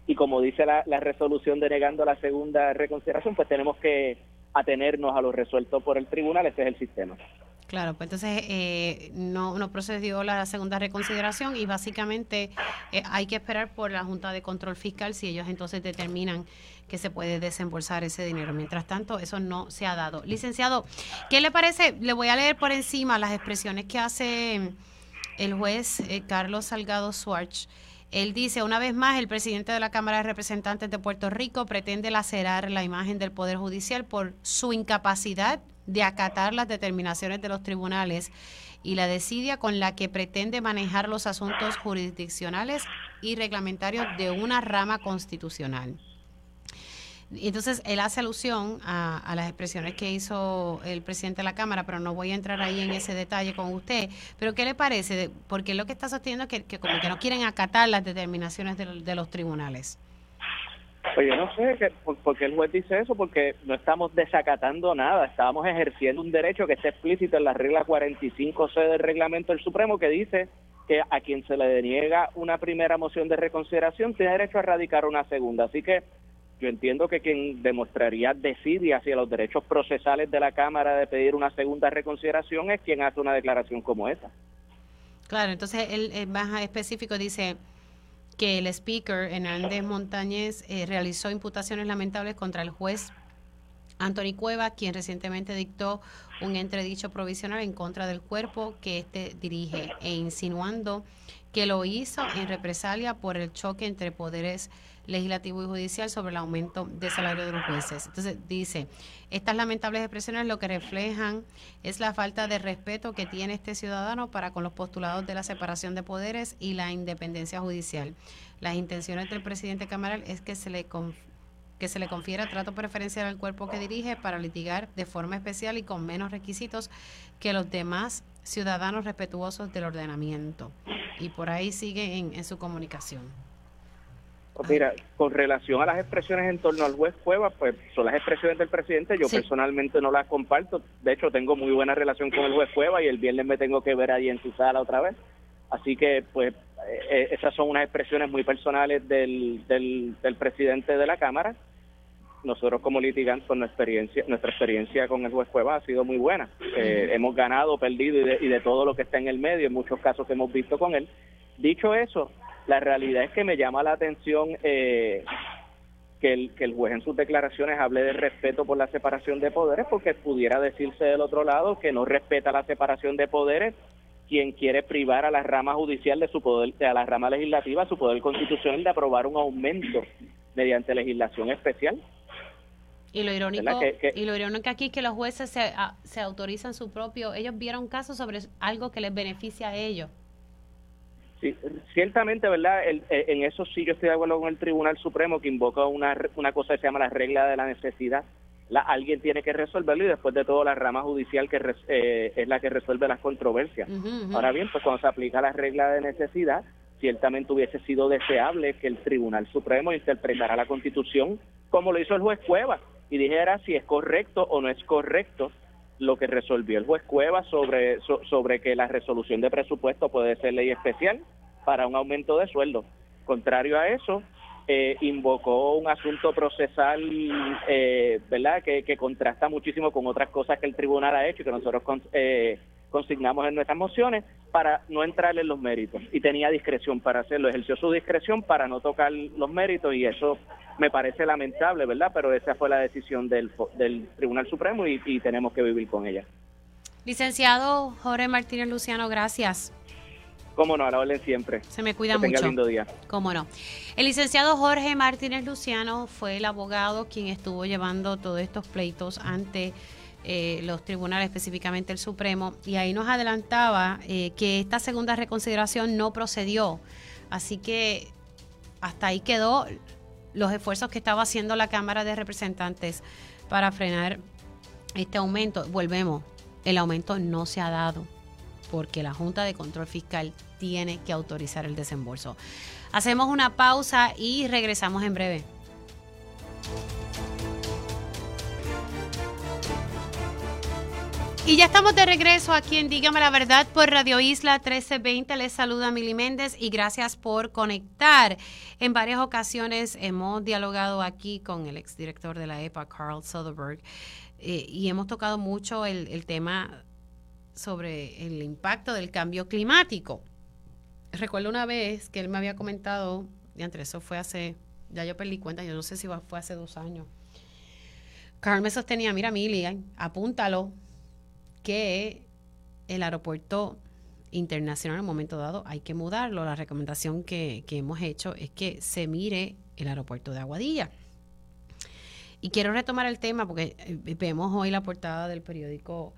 y como dice la, la resolución denegando la segunda reconsideración, pues tenemos que atenernos a lo resuelto por el tribunal, ese es el sistema. Claro, pues entonces eh, no, no procedió la segunda reconsideración y básicamente eh, hay que esperar por la Junta de Control Fiscal si ellos entonces determinan que se puede desembolsar ese dinero. Mientras tanto, eso no se ha dado. Licenciado, ¿qué le parece? Le voy a leer por encima las expresiones que hace el juez eh, Carlos Salgado Swartz. Él dice, una vez más, el presidente de la Cámara de Representantes de Puerto Rico pretende lacerar la imagen del Poder Judicial por su incapacidad de acatar las determinaciones de los tribunales y la desidia con la que pretende manejar los asuntos jurisdiccionales y reglamentarios de una rama constitucional. Entonces, él hace alusión a, las expresiones que hizo el presidente de la Cámara, pero no voy a entrar ahí en ese detalle con usted. Pero, ¿qué le parece? Porque lo que está sosteniendo es que, como que no quieren acatar las determinaciones de los tribunales. Pues yo no sé que, por, qué el juez dice eso, porque no estamos desacatando nada, estábamos ejerciendo un derecho que está explícito en la regla 45C del reglamento del Supremo que dice que a quien se le deniega una primera moción de reconsideración tiene derecho a radicar una segunda. Así que yo entiendo que quien demostraría desidia hacia los derechos procesales de la Cámara de pedir una segunda reconsideración es quien hace una declaración como esa. Claro, entonces él, él más específico dice que el speaker Hernández Montañez eh, realizó imputaciones lamentables contra el juez Anthony Cueva, quien recientemente dictó un entredicho provisional en contra del cuerpo que éste dirige. E insinuando que lo hizo en represalia por el choque entre poderes legislativo y judicial sobre el aumento de salario de los jueces. Entonces dice, estas lamentables expresiones lo que reflejan es la falta de respeto que tiene este ciudadano para con los postulados de la separación de poderes y la independencia judicial. Las intenciones del presidente Camaral es que se le que se le confiera trato preferencial al cuerpo que dirige para litigar de forma especial y con menos requisitos que los demás ciudadanos respetuosos del ordenamiento. Y por ahí sigue en su comunicación. Pues mira, con relación a las expresiones en torno al juez Cueva, pues son las expresiones del presidente, yo personalmente no las comparto, de hecho tengo muy buena relación con el juez Cueva y el viernes me tengo que ver ahí en su sala otra vez, así que pues eh, eh, esas son unas expresiones muy personales del, del, presidente de la Cámara, nosotros como litigantes, nuestra experiencia, nuestra experiencia con el juez Cueva ha sido muy buena. Eh, hemos ganado, perdido y de, y de todo lo que está en el medio, en muchos casos que hemos visto con él. Dicho eso, la realidad es que me llama la atención eh, que, el, que el juez en sus declaraciones hable de respeto por la separación de poderes, porque pudiera decirse del otro lado que no respeta la separación de poderes quien quiere privar a la rama judicial de su poder, a la rama legislativa, su poder constitucional de aprobar un aumento mediante legislación especial. Y lo irónico, y lo irónico aquí es que los jueces se, se autorizan su propio, ellos vieron casos sobre algo que les beneficia a ellos Sí, ciertamente, ¿verdad? Eh, en eso sí yo estoy de acuerdo con el Tribunal Supremo que invoca una, una cosa que se llama la regla de la necesidad. La, alguien tiene que resolverlo y después de todo la rama judicial que eh, es la que resuelve las controversias. Ahora bien, pues cuando se aplica la regla de necesidad, ciertamente hubiese sido deseable que el Tribunal Supremo interpretara la Constitución como lo hizo el juez Cueva y dijera si es correcto o no es correcto lo que resolvió el juez Cueva sobre, sobre que la resolución de presupuesto puede ser ley especial para un aumento de sueldo. Contrario a eso, eh, invocó un asunto procesal, eh, ¿verdad?, que, que, contrasta muchísimo con otras cosas que el tribunal ha hecho y que nosotros eh, consignamos en nuestras mociones para no entrar en los méritos. Y tenía discreción para hacerlo, ejerció su discreción para no tocar los méritos y eso me parece lamentable, ¿verdad? Pero esa fue la decisión del, del Tribunal Supremo y, y tenemos que vivir con ella. Licenciado Jorge Martínez Luciano, gracias. Cómo no, a la orden siempre. Se me cuida mucho. lindo día. Cómo no. El licenciado Jorge Martínez Luciano fue el abogado quien estuvo llevando todos estos pleitos ante eh, los tribunales, específicamente el Supremo, y ahí nos adelantaba eh, que esta segunda reconsideración no procedió. Así que hasta ahí quedó los esfuerzos que estaba haciendo la Cámara de Representantes para frenar este aumento. Volvemos, el aumento no se ha dado porque la Junta de Control Fiscal tiene que autorizar el desembolso. Hacemos una pausa y regresamos en breve. Y ya estamos de regreso aquí en Dígame la Verdad por Radio Isla 1320. Les saluda Mili Méndez y gracias por conectar. En varias ocasiones hemos dialogado aquí con el exdirector de la EPA, Carl Soderberg, eh, y hemos tocado mucho el, tema sobre el impacto del cambio climático. Recuerdo una vez que él me había comentado, y entre eso fue hace, ya yo perdí cuenta, yo no sé si fue hace dos años. Carl me sostenía, mira Mili, apúntalo, que el aeropuerto internacional en un momento dado hay que mudarlo. La recomendación que, hemos hecho es que se mire el aeropuerto de Aguadilla. Y quiero retomar el tema porque eh, vemos hoy la portada del periódico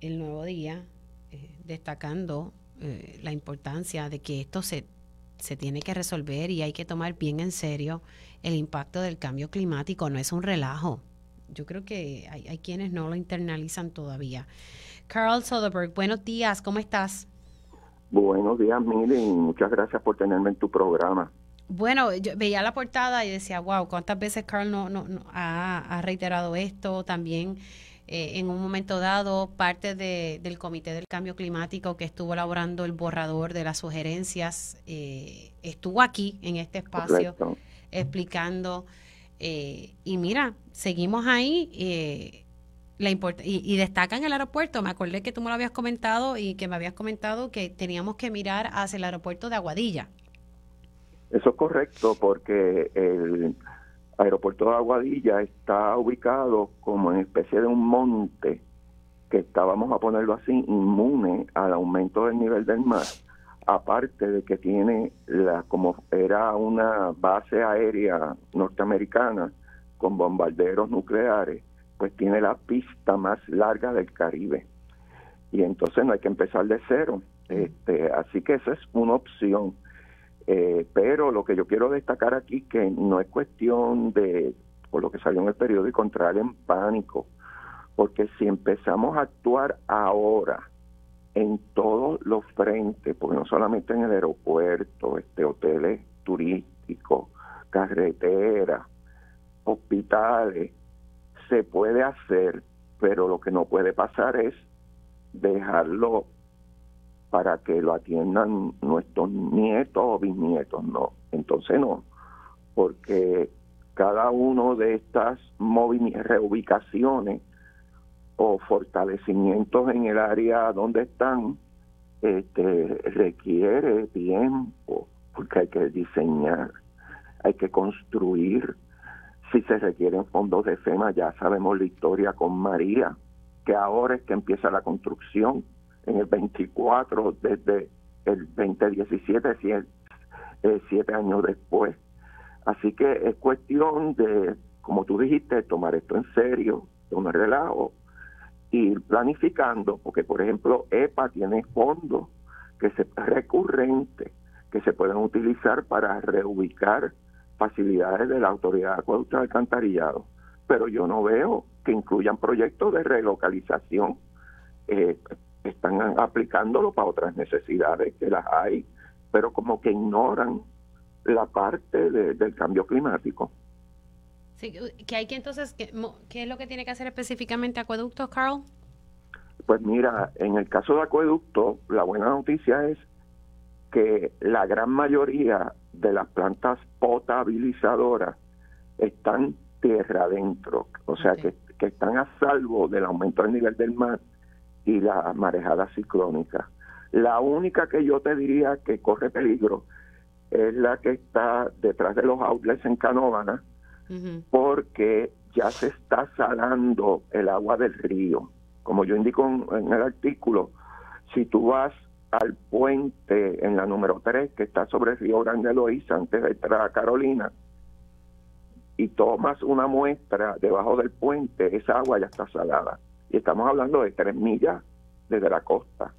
el nuevo día, eh, destacando eh, la importancia de que esto se, se tiene que resolver y hay que tomar bien en serio el impacto del cambio climático. No es un relajo. Yo creo que hay, hay quienes no lo internalizan todavía. Carl Soderberg, buenos días, ¿cómo estás? Buenos días, Mili, muchas gracias por tenerme en tu programa. Bueno, yo veía la portada y decía, wow, ¿cuántas veces Carl no, no, ha, ha, reiterado esto? También eh, en un momento dado parte de, del Comité del Cambio Climático que estuvo elaborando el borrador de las sugerencias, eh, estuvo aquí en este espacio explicando. Eh, y mira, seguimos ahí. La y, y destaca en el aeropuerto, me acordé que tú me lo habías comentado y que me habías comentado que teníamos que mirar hacia el aeropuerto de Aguadilla. Eso es correcto, porque el, aeropuerto de Aguadilla está ubicado como en especie de un monte que está, vamos a ponerlo así, inmune al aumento del nivel del mar, aparte de que tiene la como era una base aérea norteamericana con bombarderos nucleares, pues tiene la pista más larga del Caribe. Y entonces no hay que empezar de cero. Este, así que esa es una opción. Eh, pero lo que yo quiero destacar aquí que no es cuestión de, por lo que salió en el periódico, entrar en pánico, porque si empezamos a actuar ahora en todos los frentes, porque no solamente en el aeropuerto, este hoteles turísticos, carreteras, hospitales, se puede hacer, pero lo que no puede pasar es dejarlo para que lo atiendan nuestros nietos o bisnietos, no. Entonces no, porque cada uno de estas reubicaciones o fortalecimientos en el área donde están este, requiere tiempo, porque hay que diseñar, hay que construir. Si se requieren fondos de FEMA, ya sabemos la historia con María, que ahora es que empieza la construcción en el 24 desde el 2017, siete, eh, siete años después. Así que es cuestión de, como tú dijiste, tomar esto en serio, tomar relajo, ir planificando, porque por ejemplo EPA tiene fondos que se recurrentes que se pueden utilizar para reubicar facilidades de la autoridad de acueducto alcantarillado, pero yo no veo que incluyan proyectos de relocalización eh, están aplicándolo para otras necesidades que las hay, pero como que ignoran la parte del cambio climático. Sí, que hay que entonces, ¿qué, es lo que tiene que hacer específicamente Acueductos, Carl? Pues mira, en el caso de acueducto, la buena noticia es que la gran mayoría de las plantas potabilizadoras están tierra adentro, o sea que, que, están a salvo del aumento del nivel del mar y la marejada ciclónica. La única que yo te diría que corre peligro es la que está detrás de los outlets en Canóvana, porque ya se está salando el agua del río. Como yo indico en, el artículo, si tú vas al puente en la número 3, que está sobre el río Grande Loíza, antes de entrar a Carolina, y tomas una muestra debajo del puente, esa agua ya está salada. Y estamos hablando de tres millas desde la costa.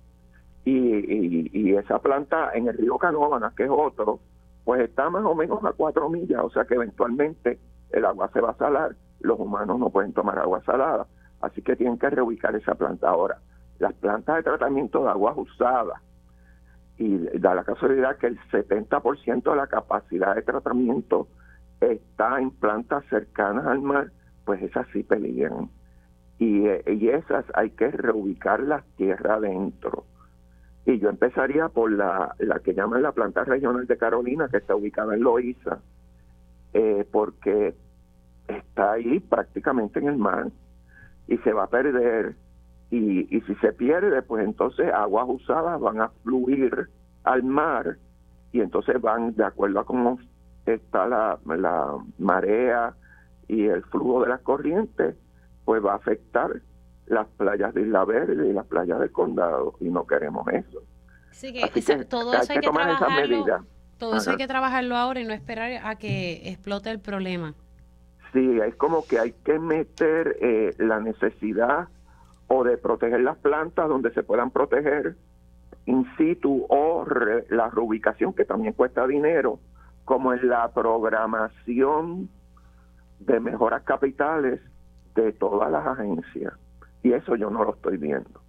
Y, y, esa planta en el río Canóvana, que es otro, pues está más o menos a cuatro millas, o sea que eventualmente el agua se va a salar, los humanos no pueden tomar agua salada, así que tienen que reubicar esa planta. Ahora, las plantas de tratamiento de aguas usadas, y da la casualidad que el 70% de la capacidad de tratamiento está en plantas cercanas al mar, pues esas sí peligran. Y, y esas hay que reubicarlas tierra adentro. Y yo empezaría por la, la que llaman la planta regional de Carolina, que está ubicada en Loíza, eh, porque está ahí prácticamente en el mar y se va a perder. Y, y si se pierde, pues entonces aguas usadas van a fluir al mar y entonces van de acuerdo a cómo está la, la marea y el flujo de las corrientes, pues va a afectar las playas de Isla Verde y las playas del condado y no queremos eso. Sí, que, todo eso hay que, trabajarlo. Todo eso hay que trabajarlo ahora y no esperar a que explote el problema. Sí, es como que hay que meter eh, la necesidad o de proteger las plantas donde se puedan proteger in situ o la reubicación que también cuesta dinero como en la programación de mejoras capitales de todas las agencias. Y eso yo no lo estoy viendo.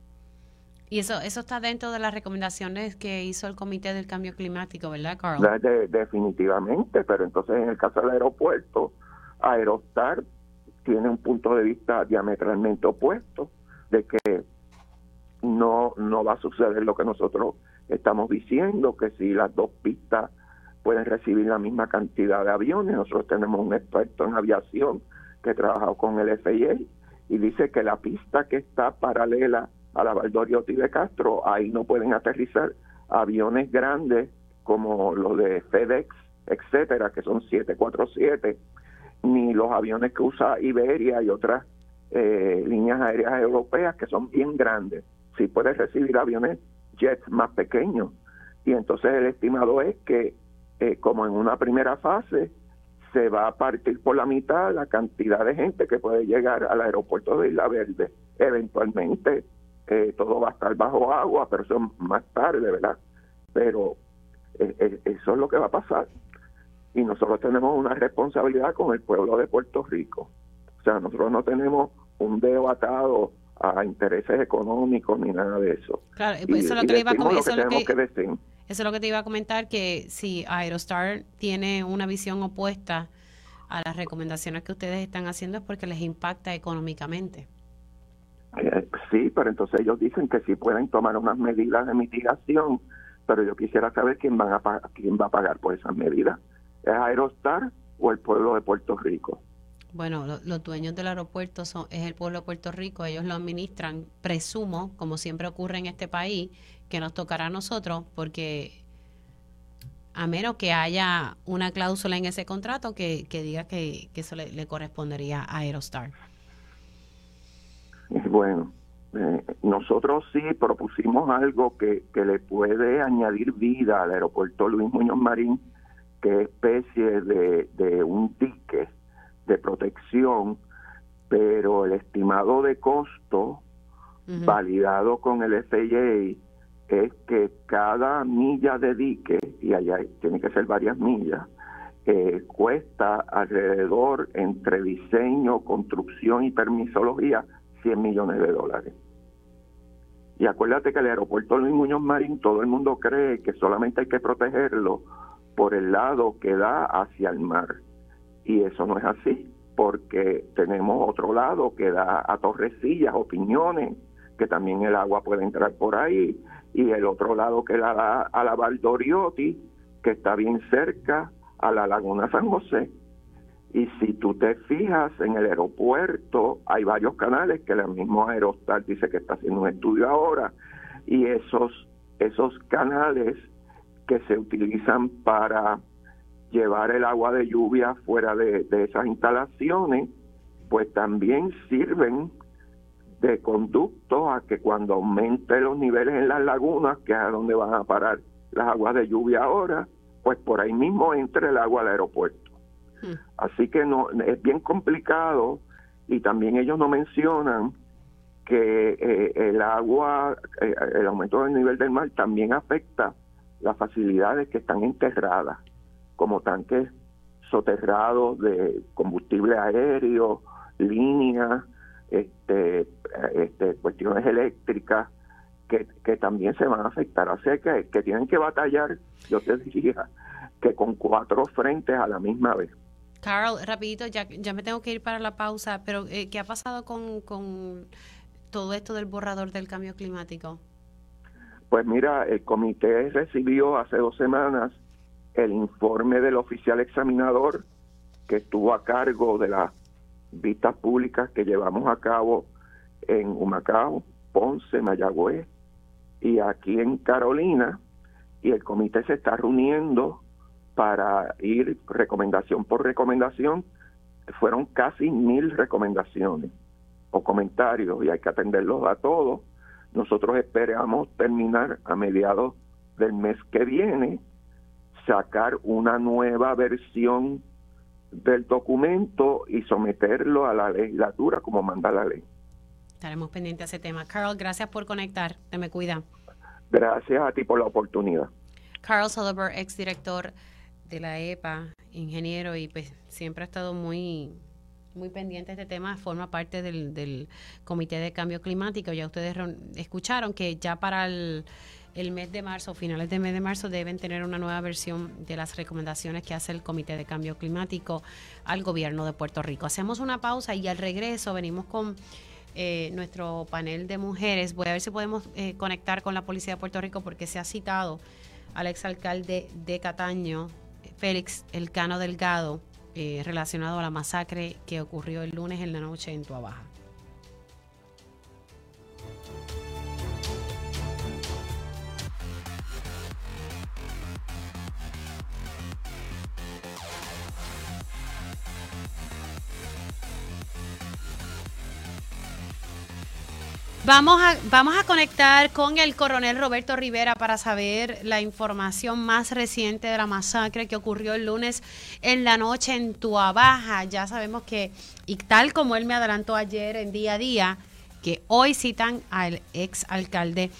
Y eso eso está dentro de las recomendaciones que hizo el Comité del Cambio Climático, ¿verdad, Carl? definitivamente, pero entonces en el caso del aeropuerto, Aerostar tiene un punto de vista diametralmente opuesto de que no, no va a suceder lo que nosotros estamos diciendo, que si las dos pistas pueden recibir la misma cantidad de aviones. Nosotros tenemos un experto en aviación que ha trabajado con el FIA y dice que la pista que está paralela a la Valdoriotti de Castro, ahí no pueden aterrizar aviones grandes como los de FedEx, etcétera, que son 747, ni los aviones que usa Iberia y otras eh, líneas aéreas europeas que son bien grandes. Sí puede recibir aviones jets más pequeños. Y entonces el estimado es que eh, como en una primera fase, se va a partir por la mitad la cantidad de gente que puede llegar al aeropuerto de Isla Verde. Eventualmente eh, todo va a estar bajo agua, pero eso más tarde, ¿verdad? Pero eh, eso es lo que va a pasar. Y nosotros tenemos una responsabilidad con el pueblo de Puerto Rico. O sea, nosotros no tenemos un dedo atado a intereses económicos ni nada de eso. Claro, pues eso, lo que iba a que decir eso es lo que te iba a comentar, que si Aerostar tiene una visión opuesta a las recomendaciones que ustedes están haciendo es porque les impacta económicamente. Eh, sí, pero entonces ellos dicen que sí pueden tomar unas medidas de mitigación, pero yo quisiera saber quién, van a quién va a pagar por esas medidas. ¿Es Aerostar o el pueblo de Puerto Rico? Bueno, los dueños del aeropuerto son, es el pueblo de Puerto Rico, ellos lo administran, presumo, como siempre ocurre en este país, que nos tocará a nosotros, porque a menos que haya una cláusula en ese contrato que, diga que, eso le, correspondería a Aerostar. Bueno, eh, nosotros sí propusimos algo que, que le puede añadir vida al aeropuerto Luis Muñoz Marín, que es especie de, de un dique de protección, pero el estimado de costo validado con el FAA es que cada milla de dique, y allá tiene que ser varias millas, eh, cuesta alrededor entre diseño, construcción y permisología 100 millones de dólares. Y acuérdate que el aeropuerto Luis Muñoz Marín, todo el mundo cree que solamente hay que protegerlo por el lado que da hacia el mar. Y eso no es así, porque tenemos otro lado que da a Torrecillas, opiniones, que también el agua puede entrar por ahí, y el otro lado que la da a la Valdoriotti, que está bien cerca a la Laguna San José. Y si tú te fijas en el aeropuerto, hay varios canales que el mismo Aerostar dice que está haciendo un estudio ahora, y esos, esos canales que se utilizan para llevar el agua de lluvia fuera de, esas instalaciones, pues también sirven de conducto a que cuando aumente los niveles en las lagunas, que es a donde van a parar las aguas de lluvia ahora, pues por ahí mismo entre el agua al aeropuerto. Hmm. Así que no es bien complicado y también ellos no mencionan que eh, el agua, eh, el aumento del nivel del mar también afecta las facilidades que están enterradas como tanques soterrados de combustible aéreo, líneas, este, este, cuestiones eléctricas que, que también se van a afectar. Así que, que tienen que batallar, yo te diría, que con cuatro frentes a la misma vez. Carl, rapidito, ya, ya me tengo que ir para la pausa, pero eh, ¿qué ha pasado con, con todo esto del borrador del cambio climático? Pues mira, el comité recibió hace dos semanas el informe del oficial examinador que estuvo a cargo de las vistas públicas que llevamos a cabo en Humacao, Ponce, Mayagüez y aquí en Carolina y el comité se está reuniendo para ir recomendación por recomendación. Fueron casi mil recomendaciones o comentarios y hay que atenderlos a todos. Nosotros esperamos terminar a mediados del mes que viene sacar una nueva versión del documento y someterlo a la legislatura como manda la ley. Estaremos pendientes a ese tema. Carl, gracias por conectar. Te me cuida. Gracias a ti por la oportunidad. Carl Sullivan, exdirector de la EPA, ingeniero, y pues siempre ha estado muy muy pendiente de este tema, forma parte del, del Comité de Cambio Climático. Ya ustedes escucharon que ya para el mes de marzo, finales del mes de marzo, deben tener una nueva versión de las recomendaciones que hace el Comité de Cambio Climático al gobierno de Puerto Rico. Hacemos una pausa y al regreso venimos con eh, nuestro panel de mujeres. Voy a ver si podemos eh, conectar con la Policía de Puerto Rico porque se ha citado al exalcalde de Cataño, Félix Elcano Delgado, eh, relacionado a la masacre que ocurrió el lunes en la noche en Tuabaja. Vamos a, vamos a conectar con el coronel Roberto Rivera para saber la información más reciente de la masacre que ocurrió el lunes en la noche en Tuabaja. Ya sabemos que, y tal como él me adelantó ayer en día a día, que hoy citan al ex alcalde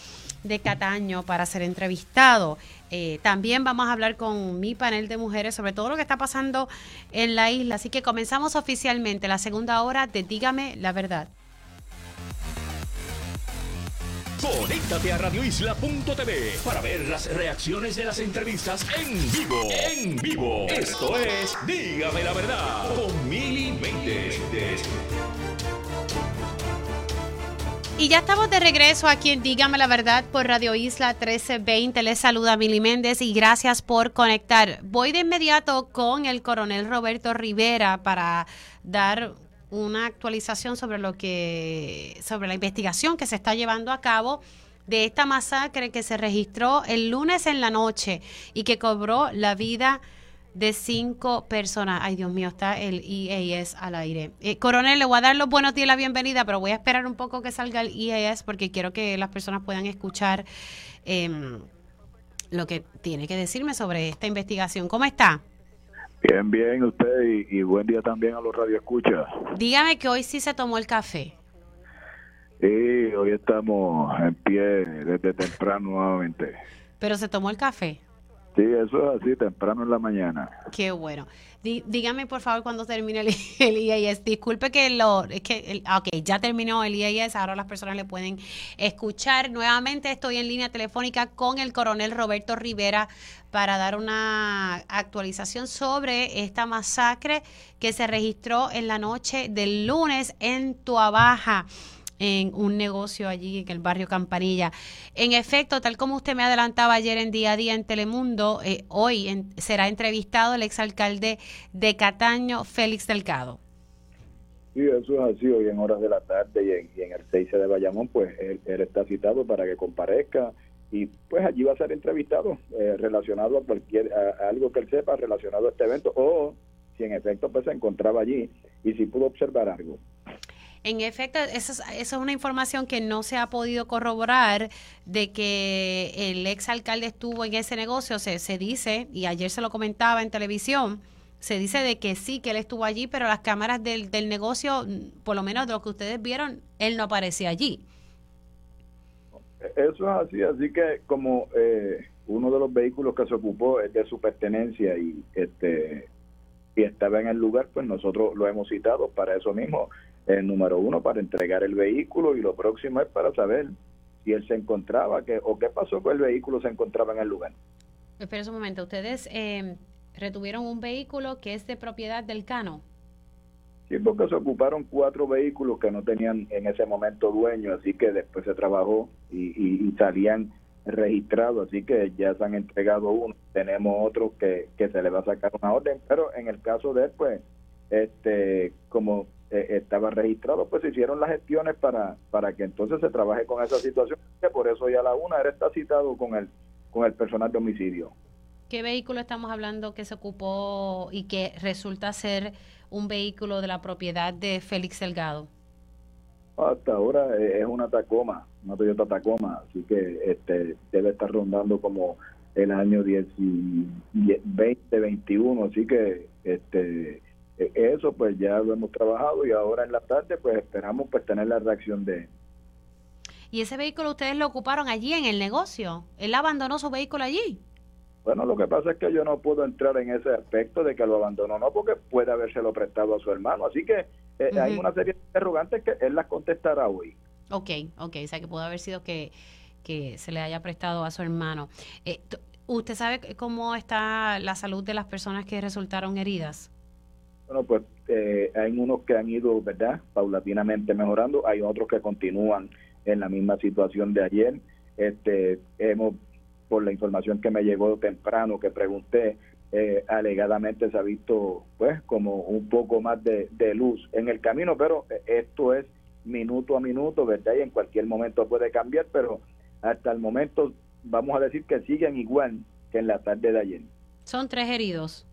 de Cataño para ser entrevistado. Eh, también vamos a hablar con mi panel de mujeres sobre todo lo que está pasando en la isla. Así que comenzamos oficialmente la segunda hora de Dígame la verdad. Conéctate a radioisla.tv para ver las reacciones de las entrevistas en vivo. En vivo. Esto es Dígame la verdad con Mili Y ya estamos de regreso aquí en Dígame la Verdad por Radio Isla 1320. Les saluda Mili Méndez y gracias por conectar. Voy de inmediato con el coronel Roberto Rivera para dar una actualización sobre lo que sobre la investigación que se está llevando a cabo de esta masacre que se registró el lunes en la noche y que cobró la vida de cinco personas. Ay, Dios mío, está el IAS al aire. Eh, coronel, le voy a dar los buenos días y la bienvenida, pero voy a esperar un poco que salga el IAS porque quiero que las personas puedan escuchar em, lo que tiene que decirme sobre esta investigación. ¿Cómo está? Bien, bien, usted y, buen día también a los radioescuchas. Dígame que hoy sí se tomó el café. Sí, hoy estamos en pie desde temprano nuevamente. ¿Pero se tomó el café? Sí, eso es así, temprano en la mañana. Qué bueno. dígame, por favor, cuando termine el, IAS. Disculpe que lo... Es que, ok, ya terminó el IAS, ahora las personas le pueden escuchar. Nuevamente estoy en línea telefónica con el coronel Roberto Rivera para dar una actualización sobre esta masacre que se registró en la noche del lunes en Tuabaja. en un negocio allí en el barrio Campanilla. En efecto, tal como usted me adelantaba ayer en día a día en Telemundo, eh, hoy será entrevistado el exalcalde de Cataño, Félix Delgado. Sí, eso es así. Hoy en horas de la tarde y en, el 6 de Bayamón, pues él, está citado para que comparezca y pues allí va a ser entrevistado eh, relacionado a cualquier algo que él sepa relacionado a este evento o si en efecto pues se encontraba allí y si pudo observar algo. En efecto, esa es, una información que no se ha podido corroborar de que el ex alcalde estuvo en ese negocio. Se, se dice, y ayer se lo comentaba en televisión, se dice de que sí, que él estuvo allí, pero las cámaras del, del negocio, por lo menos de lo que ustedes vieron, él no aparecía allí. Eso es así, así que como eh, uno de los vehículos que se ocupó es de su pertenencia y este y estaba en el lugar, pues nosotros lo hemos citado para eso mismo. El número uno, para entregar el vehículo y lo próximo es para saber si él se encontraba que, o qué pasó con el vehículo se encontraba en el lugar. Espera un momento, ustedes eh, retuvieron un vehículo que es de propiedad del Cano. Sí, porque se ocuparon cuatro vehículos que no tenían en ese momento dueño, así que después se trabajó y, salían registrados, así que ya se han entregado uno. Tenemos otro que, que se le va a sacar una orden, pero en el caso de él, pues, este, como eh, estaba registrado, pues se hicieron las gestiones para, para que entonces se trabaje con esa situación, que por eso ya la una era está citado con el, con el personal de homicidio. ¿Qué vehículo estamos hablando que se ocupó y que resulta ser un vehículo de la propiedad de Félix Delgado? Hasta ahora es una Tacoma, una Toyota Tacoma, así que este debe estar rondando como el año 2021, así que este eso pues ya lo hemos trabajado y ahora en la tarde pues esperamos pues tener la reacción de ¿Y ese vehículo ustedes lo ocuparon allí en el negocio? ¿Él abandonó su vehículo allí? Bueno, lo que pasa es que yo no puedo entrar en ese aspecto de que lo abandonó, no, porque puede habérselo prestado a su hermano. Así que eh, hay una serie de interrogantes que él las contestará hoy. Ok, ok, o sea que pudo haber sido que, que se le haya prestado a su hermano. Eh, ¿Usted sabe cómo está la salud de las personas que resultaron heridas? Bueno, pues eh, hay unos que han ido, ¿verdad?, paulatinamente mejorando, hay otros que continúan en la misma situación de ayer. Este, hemos por la información que me llegó temprano, que pregunté, eh, alegadamente se ha visto pues como un poco más de, luz en el camino, pero esto es minuto a minuto, ¿verdad? Y en cualquier momento puede cambiar, pero hasta el momento vamos a decir que siguen igual que en la tarde de ayer. Son tres heridos.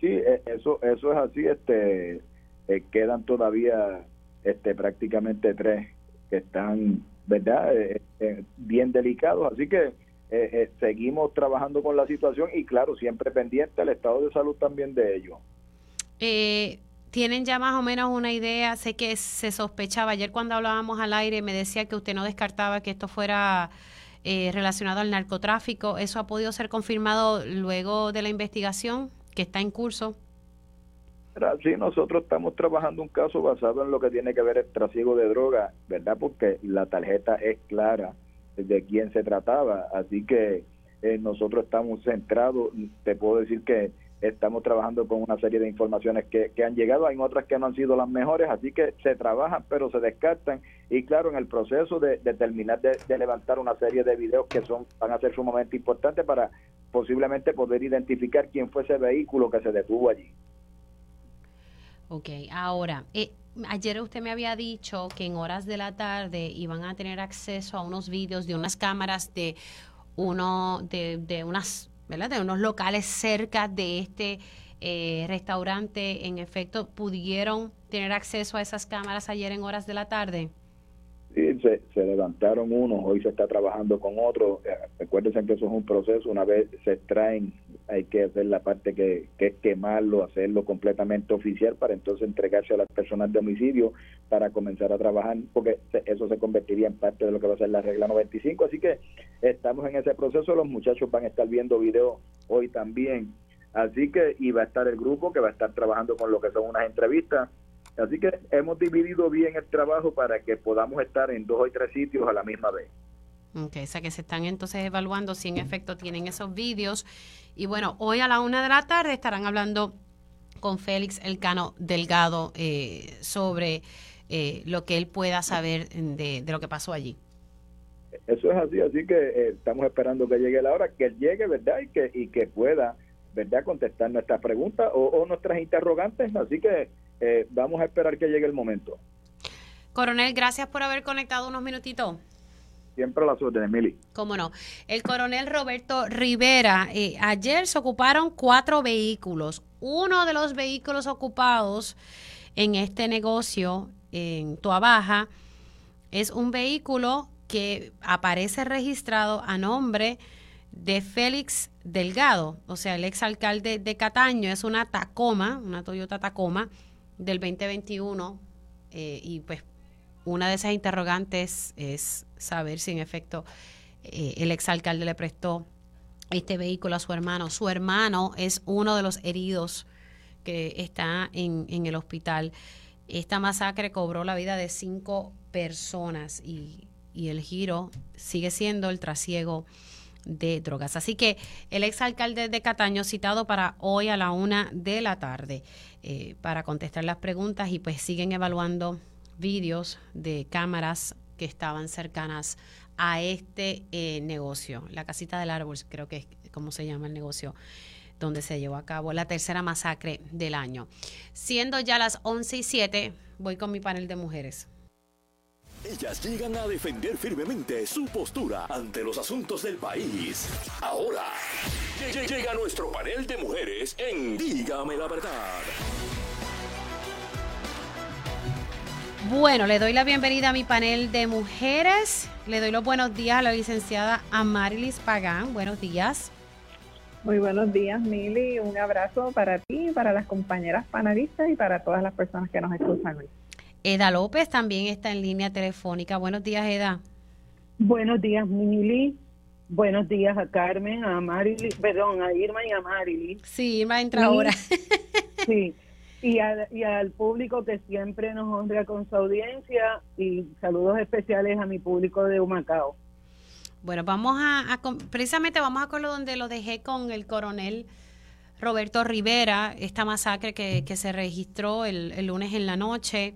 Sí, e, eso eso es así, este eh, quedan todavía este prácticamente tres que están, ¿verdad? Eh, bien delicados, así que eh, eh, seguimos trabajando con la situación y claro, siempre pendiente el estado de salud también de ellos. Eh, ¿Tienen ya más o menos una idea? Sé que se sospechaba, ayer cuando hablábamos al aire me decía que usted no descartaba que esto fuera relacionado al narcotráfico. ¿Eso ha podido ser confirmado luego de la investigación que está en curso? Sí, nosotros estamos trabajando un caso basado en lo que tiene que ver el trasiego de droga, ¿verdad? Porque la tarjeta es clara de quién se trataba. Así que eh, nosotros estamos centrados, te puedo decir que estamos trabajando con una serie de informaciones que, han llegado, hay otras que no han sido las mejores, así que se trabajan pero se descartan y claro, en el proceso de, terminar de, levantar una serie de videos que son van a ser sumamente importantes para posiblemente poder identificar quién fue ese vehículo que se detuvo allí. Ok, ahora, eh, ayer usted me había dicho que en horas de la tarde iban a tener acceso a unos vídeos de unas cámaras de uno de, de unas ¿verdad? de unos locales cerca de este eh, restaurante. En efecto, pudieron tener acceso a esas cámaras ayer en horas de la tarde. Sí, se, levantaron unos, hoy se está trabajando con otros. Eh, recuérdense que eso es un proceso, una vez se extraen, hay que hacer la parte que, que es quemarlo, hacerlo completamente oficial para entonces entregarse a las personas de homicidio para comenzar a trabajar, porque eso se convertiría en parte de lo que va a ser la regla 95. Así que estamos en ese proceso, los muchachos van a estar viendo videos hoy también. Así que, y va a estar el grupo que va a estar trabajando con lo que son unas entrevistas Así que hemos dividido bien el trabajo para que podamos estar en dos o tres sitios a la misma vez. Ok, o sea que se están entonces evaluando si en efecto tienen esos vídeos. Y bueno, hoy a la una de la tarde estarán hablando con Félix Elcano Delgado eh, sobre eh, lo que él pueda saber de, lo que pasó allí. Eso es así, así que eh, estamos esperando que llegue la hora, que llegue, ¿verdad? Y que, y que pueda, ¿verdad?, contestar nuestras preguntas o, nuestras interrogantes. Así que eh, vamos a esperar que llegue el momento. Coronel, gracias por haber conectado unos minutitos. Siempre las órdenes, Mili. Cómo no. El coronel Roberto Rivera, ayer se ocuparon cuatro vehículos. Uno de los vehículos ocupados en este negocio en Tuabaja es un vehículo que aparece registrado a nombre de Félix Delgado, o sea, el exalcalde de Cataño, es una Tacoma, una Toyota Tacoma del 2021, eh, y pues una de esas interrogantes es saber si en efecto eh, el exalcalde le prestó este vehículo a su hermano. Su hermano es uno de los heridos que está en, el hospital. Esta masacre cobró la vida de cinco personas y, el giro sigue siendo el trasiego de drogas. Así que el exalcalde de Cataño citado para hoy a la una de la tarde eh, para contestar las preguntas y pues siguen evaluando vídeos de cámaras que estaban cercanas a este eh, negocio, la casita del árbol, creo que es como se llama el negocio donde se llevó a cabo la tercera masacre del año. Siendo ya las 11 y 7, voy con mi panel de mujeres. Ellas llegan a defender firmemente su postura ante los asuntos del país. Ahora, llega nuestro panel de mujeres en Dígame la verdad. Bueno, le doy la bienvenida a mi panel de mujeres. Le doy los buenos días a la licenciada Amarilis Pagán. Buenos días. Muy buenos días, Mili. Un abrazo para ti, para las compañeras panelistas y para todas las personas que nos escuchan hoy. Eda López también está en línea telefónica. Buenos días, Eda. Buenos días, Mili. Buenos días a Carmen, a Marily, perdón, a Irma y a Marily. Sí, Irma entra ahora. sí, y, y al público que siempre nos honra con su audiencia y saludos especiales a mi público de Humacao. Bueno, vamos a, precisamente vamos a lo donde lo dejé con el coronel Roberto Rivera, esta masacre que, se registró el, lunes en la noche,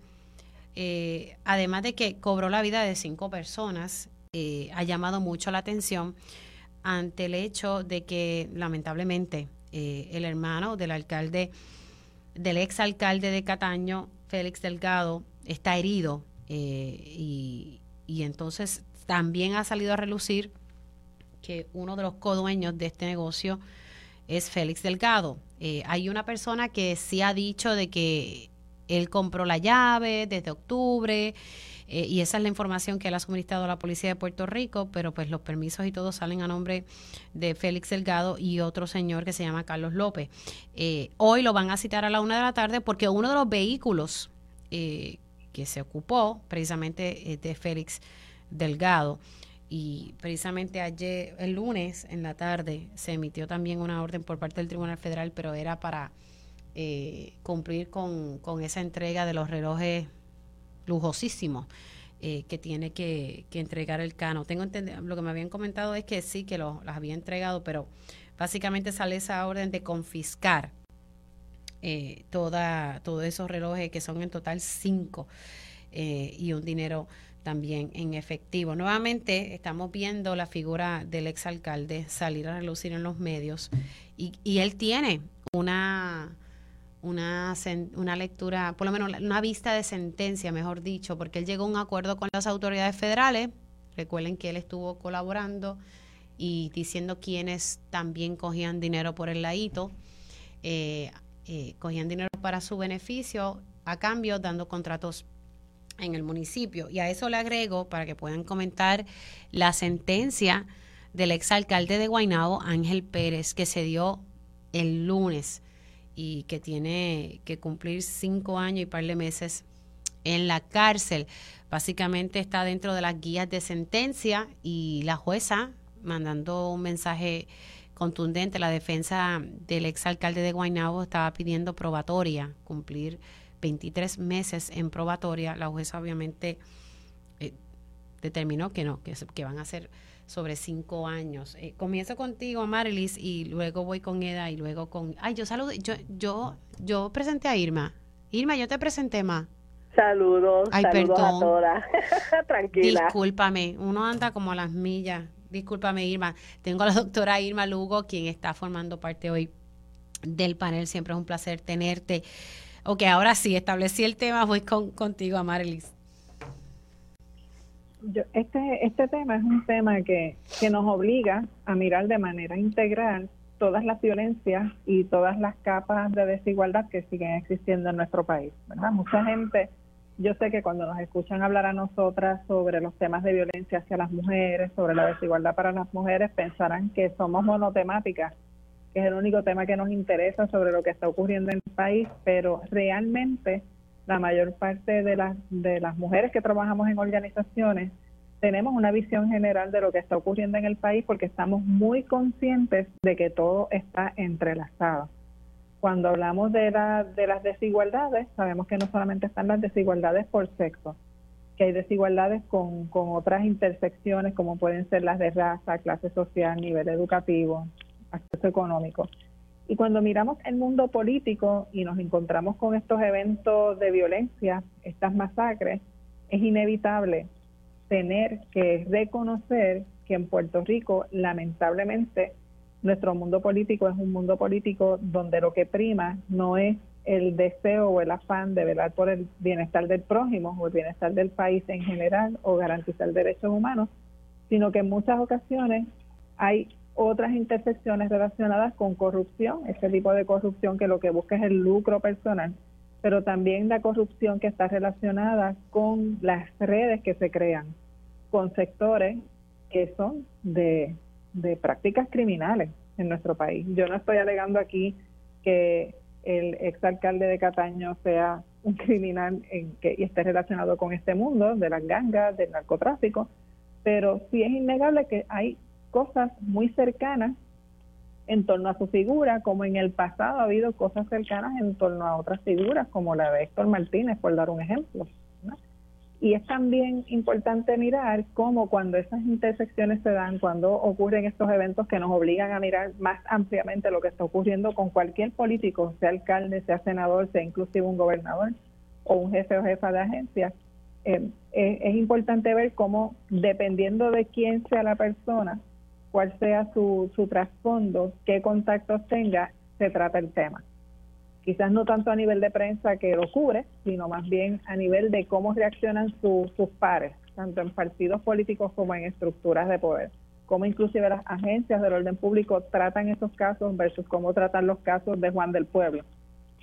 eh, además de que cobró la vida de cinco personas, eh, ha llamado mucho la atención ante el hecho de que lamentablemente eh, el hermano del alcalde, del ex alcalde de Cataño, Félix Delgado, está herido y, y entonces también ha salido a relucir que uno de los codueños de este negocio es Félix Delgado. Eh, hay una persona que sí ha dicho de que él compró la llave desde octubre eh, y esa es la información que él ha suministrado a la policía de Puerto Rico, pero pues los permisos y todo salen a nombre de Félix Delgado y otro señor que se llama Carlos López. Eh, hoy lo van a citar a la una de la tarde porque uno de los vehículos que se ocupó precisamente de Félix Delgado. Y precisamente ayer, el lunes en la tarde, se emitió también una orden por parte del Tribunal Federal, pero era para eh, cumplir con, esa entrega de los relojes lujosísimos eh, que tiene que, entregar el Cano. Tengo lo que me habían comentado es que sí, que los, las había entregado, pero básicamente sale esa orden de confiscar eh, toda, todos esos relojes, que son en total cinco, y un dinero también en efectivo. Nuevamente estamos viendo la figura del exalcalde salir a relucir en los medios y, y él tiene una, una, una lectura, por lo menos una vista de sentencia, mejor dicho, porque él llegó a un acuerdo con las autoridades federales. Recuerden que él estuvo colaborando y diciendo quienes también cogían dinero por el ladito, eh, eh, cogían dinero para su beneficio, a cambio dando contratos en el municipio. Y a eso le agrego, para que puedan comentar, la sentencia del exalcalde de Guaynabo, Ángel Pérez, que se dio el lunes y que tiene que cumplir cinco años y par de meses en la cárcel. Básicamente está dentro de las guías de sentencia y la jueza mandando un mensaje contundente. La defensa del exalcalde de Guaynabo estaba pidiendo probatoria, cumplir 23 meses en probatoria, la jueza obviamente eh, determinó que no, que, que, van a ser sobre cinco años. Eh, comienzo contigo, Marilis, y luego voy con Eda y luego con... Ay, yo saludo, yo, yo, yo presenté a Irma. Irma, yo te presenté más. Saludos, saludos a todas. Tranquila. Discúlpame, uno anda como a las millas. Discúlpame, Irma. Tengo a la doctora Irma Lugo, quien está formando parte hoy del panel. Siempre es un placer tenerte. Ok, ahora sí, establecí el tema. Voy con, contigo, Amarilis. Este, este tema es un tema que, que nos obliga a mirar de manera integral todas las violencias y todas las capas de desigualdad que siguen existiendo en nuestro país. ¿verdad? Mucha gente yo sé que cuando nos escuchan hablar a nosotras sobre los temas de violencia hacia las mujeres, sobre la desigualdad para las mujeres, pensarán que somos monotemáticas, que es el único tema que nos interesa sobre lo que está ocurriendo en el país, pero realmente la mayor parte de las, de las mujeres que trabajamos en organizaciones tenemos una visión general de lo que está ocurriendo en el país porque estamos muy conscientes de que todo está entrelazado cuando hablamos de, la, de las desigualdades, sabemos que no solamente están las desigualdades por sexo, que hay desigualdades con, con otras intersecciones como pueden ser las de raza, clase social, nivel educativo, acceso económico. Y cuando miramos el mundo político y nos encontramos con estos eventos de violencia, estas masacres, es inevitable tener que reconocer que en Puerto Rico, lamentablemente, nuestro mundo político es un mundo político donde lo que prima no es el deseo o el afán de velar por el bienestar del prójimo o el bienestar del país en general o garantizar derechos humanos, sino que en muchas ocasiones hay otras intersecciones relacionadas con corrupción, ese tipo de corrupción que lo que busca es el lucro personal, pero también la corrupción que está relacionada con las redes que se crean, con sectores que son de de prácticas criminales en nuestro país. Yo no estoy alegando aquí que el exalcalde de Cataño sea un criminal en que, y esté relacionado con este mundo de las gangas, del narcotráfico, pero sí es innegable que hay cosas muy cercanas en torno a su figura, como en el pasado ha habido cosas cercanas en torno a otras figuras, como la de Héctor Martínez, por dar un ejemplo. Y es también importante mirar cómo cuando esas intersecciones se dan, cuando ocurren estos eventos que nos obligan a mirar más ampliamente lo que está ocurriendo con cualquier político, sea alcalde, sea senador, sea inclusive un gobernador o un jefe o jefa de agencia, eh, es, importante ver cómo, dependiendo de quién sea la persona, cuál sea su, su trasfondo, qué contactos tenga, se trata el tema quizás no tanto a nivel de prensa que lo cubre, sino más bien a nivel de cómo reaccionan sus pares, tanto en partidos políticos como en estructuras de poder. Cómo inclusive las agencias del orden público tratan esos casos versus cómo tratan los casos de Juan del Pueblo,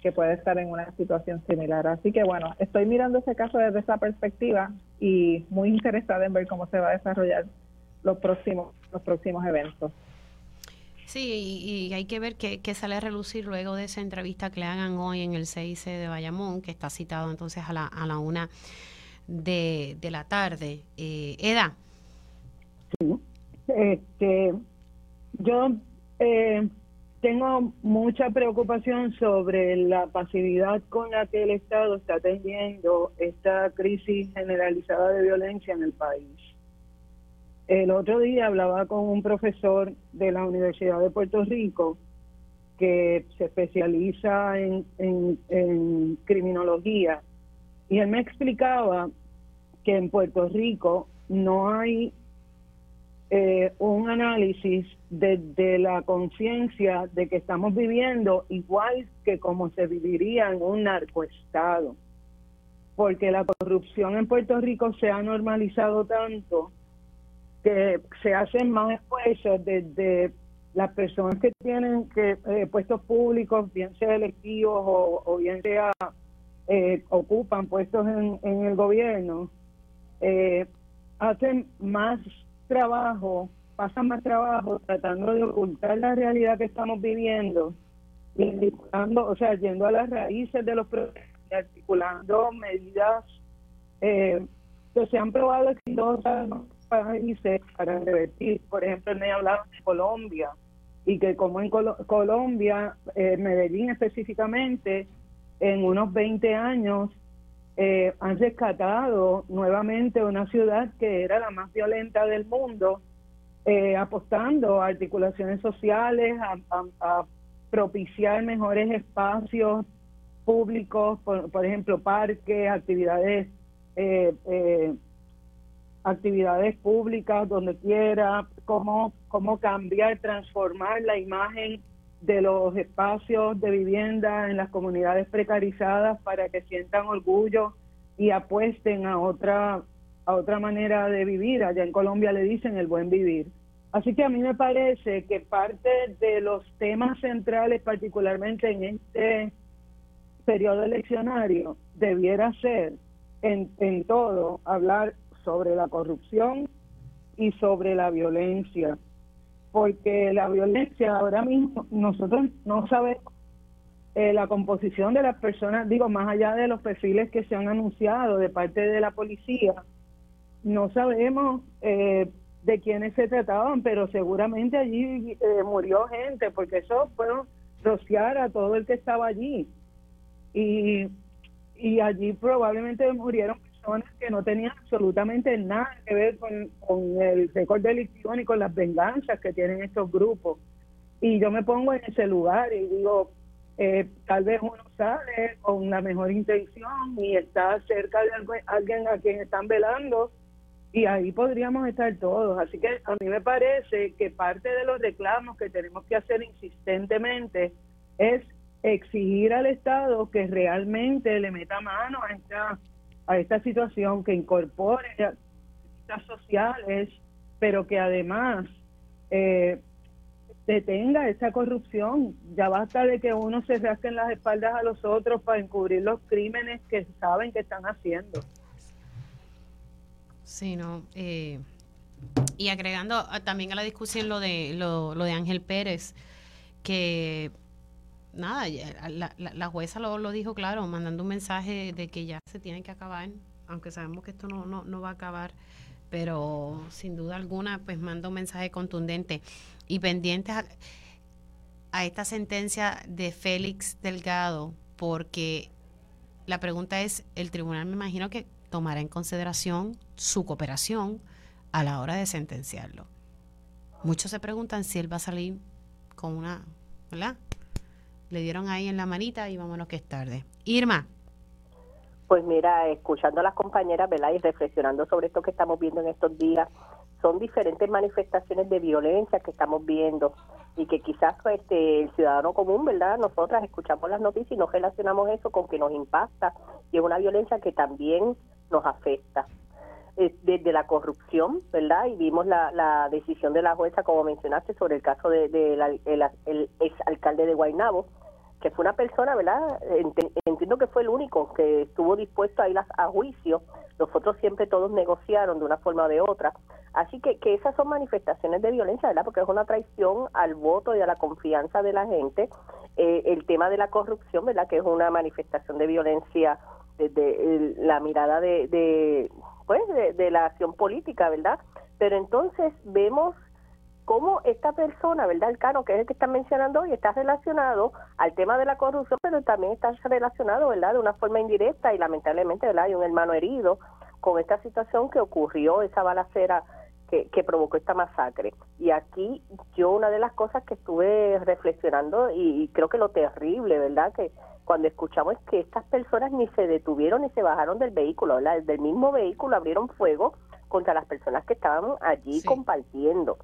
que puede estar en una situación similar. Así que bueno, estoy mirando ese caso desde esa perspectiva y muy interesada en ver cómo se va a desarrollar los próximos, los próximos eventos. Sí, y, hay que ver qué, sale a relucir luego de esa entrevista que le hagan hoy en el CIC de Bayamón, que está citado entonces a la, a la una de, la tarde. Eh, Eda. Sí, este, yo eh, tengo mucha preocupación sobre la pasividad con la que el Estado está teniendo esta crisis generalizada de violencia en el país. El otro día hablaba con un profesor de la Universidad de Puerto Rico que se especializa en, criminología y él me explicaba que en Puerto Rico no hay eh, un análisis de, la conciencia de que estamos viviendo igual que como se viviría en un narcoestado, porque la corrupción en Puerto Rico se ha normalizado tanto que se hacen más esfuerzos desde las personas que tienen que eh, puestos públicos, bien sea electivos o, bien sea eh, ocupan puestos en, en el gobierno, eh, hacen más trabajo, pasan más trabajo tratando de ocultar la realidad que estamos viviendo y o sea, yendo a las raíces de los problemas articulando medidas que se han probado exitosas países para revertir. Por ejemplo, me hablado de Colombia y que como en Colombia, eh, Medellín específicamente, en unos 20 años eh, han rescatado nuevamente una ciudad que era la más violenta del mundo, eh, apostando a articulaciones sociales, a propiciar mejores espacios públicos, por, ejemplo, parques, actividades, eh, eh, actividades públicas donde quiera, cómo, cómo cambiar, transformar la imagen de los espacios de vivienda en las comunidades precarizadas para que sientan orgullo y apuesten a otra a otra manera de vivir. Allá en Colombia le dicen el buen vivir. Así que a mí me parece que parte de los temas centrales, particularmente en este periodo eleccionario, debiera ser en, en todo hablar sobre la corrupción y sobre la violencia, porque la violencia ahora mismo nosotros no sabemos eh, la composición de las personas, digo, más allá de los perfiles que se han anunciado de parte de la policía, no sabemos eh, de quiénes se trataban, pero seguramente allí eh, murió gente, porque eso fue rociar a todo el que estaba allí. Y, y allí probablemente murieron que no tenían absolutamente nada que ver con, el récord delictivo ni con las venganzas que tienen estos grupos. Y yo me pongo en ese lugar y digo, eh, tal vez uno sale con la mejor intención y está cerca de alguien a quien están velando y ahí podríamos estar todos. Así que a mí me parece que parte de los reclamos que tenemos que hacer insistentemente es exigir al Estado que realmente le meta mano a esta, a esta situación, que incorpore estas sociales, pero que además eh, detenga esa corrupción. Ya basta de que uno se rasque en las espaldas a los otros para encubrir los crímenes que saben que están haciendo. Sí, no. Eh, y agregando también a la discusión lo de lo, de Ángel Pérez, que nada, la, la, jueza lo, lo, dijo claro, mandando un mensaje de que ya se tiene que acabar, aunque sabemos que esto no, no, no va a acabar, pero sin duda alguna, pues manda un mensaje contundente y pendientes a, a esta sentencia de Félix Delgado, porque la pregunta es, el tribunal me imagino que tomará en consideración su cooperación a la hora de sentenciarlo. Muchos se preguntan si él va a salir con una, ¿verdad? Le dieron ahí en la manita y vámonos que es tarde. Irma. Pues mira, escuchando a las compañeras, ¿verdad? Y reflexionando sobre esto que estamos viendo en estos días, son diferentes manifestaciones de violencia que estamos viendo y que quizás pues, este, el ciudadano común, ¿verdad? Nosotras escuchamos las noticias y nos relacionamos eso con que nos impacta y es una violencia que también nos afecta. Desde la corrupción, ¿verdad? Y vimos la, la decisión de la jueza, como mencionaste, sobre el caso del de, el, ex alcalde de Guaynabo, que fue una persona, ¿verdad? Entiendo que fue el único que estuvo dispuesto a ir a, juicio. Los otros siempre todos negociaron de una forma o de otra. Así que, que esas son manifestaciones de violencia, ¿verdad? Porque es una traición al voto y a la confianza de la gente. Eh, el tema de la corrupción, ¿verdad? Que es una manifestación de violencia de la mirada de, de pues de, la acción política, ¿verdad? Pero entonces vemos cómo esta persona, ¿verdad? El Cano, que es el que están mencionando hoy, está relacionado al tema de la corrupción, pero también está relacionado, ¿verdad? De una forma indirecta y lamentablemente, ¿verdad? Hay un hermano herido con esta situación que ocurrió, esa balacera que, que, provocó esta masacre. Y aquí yo una de las cosas que estuve reflexionando y, y creo que lo terrible, ¿verdad? Que cuando escuchamos que estas personas ni se detuvieron ni se bajaron del vehículo, ¿verdad? del mismo vehículo abrieron fuego contra las personas que estaban allí compartiendo.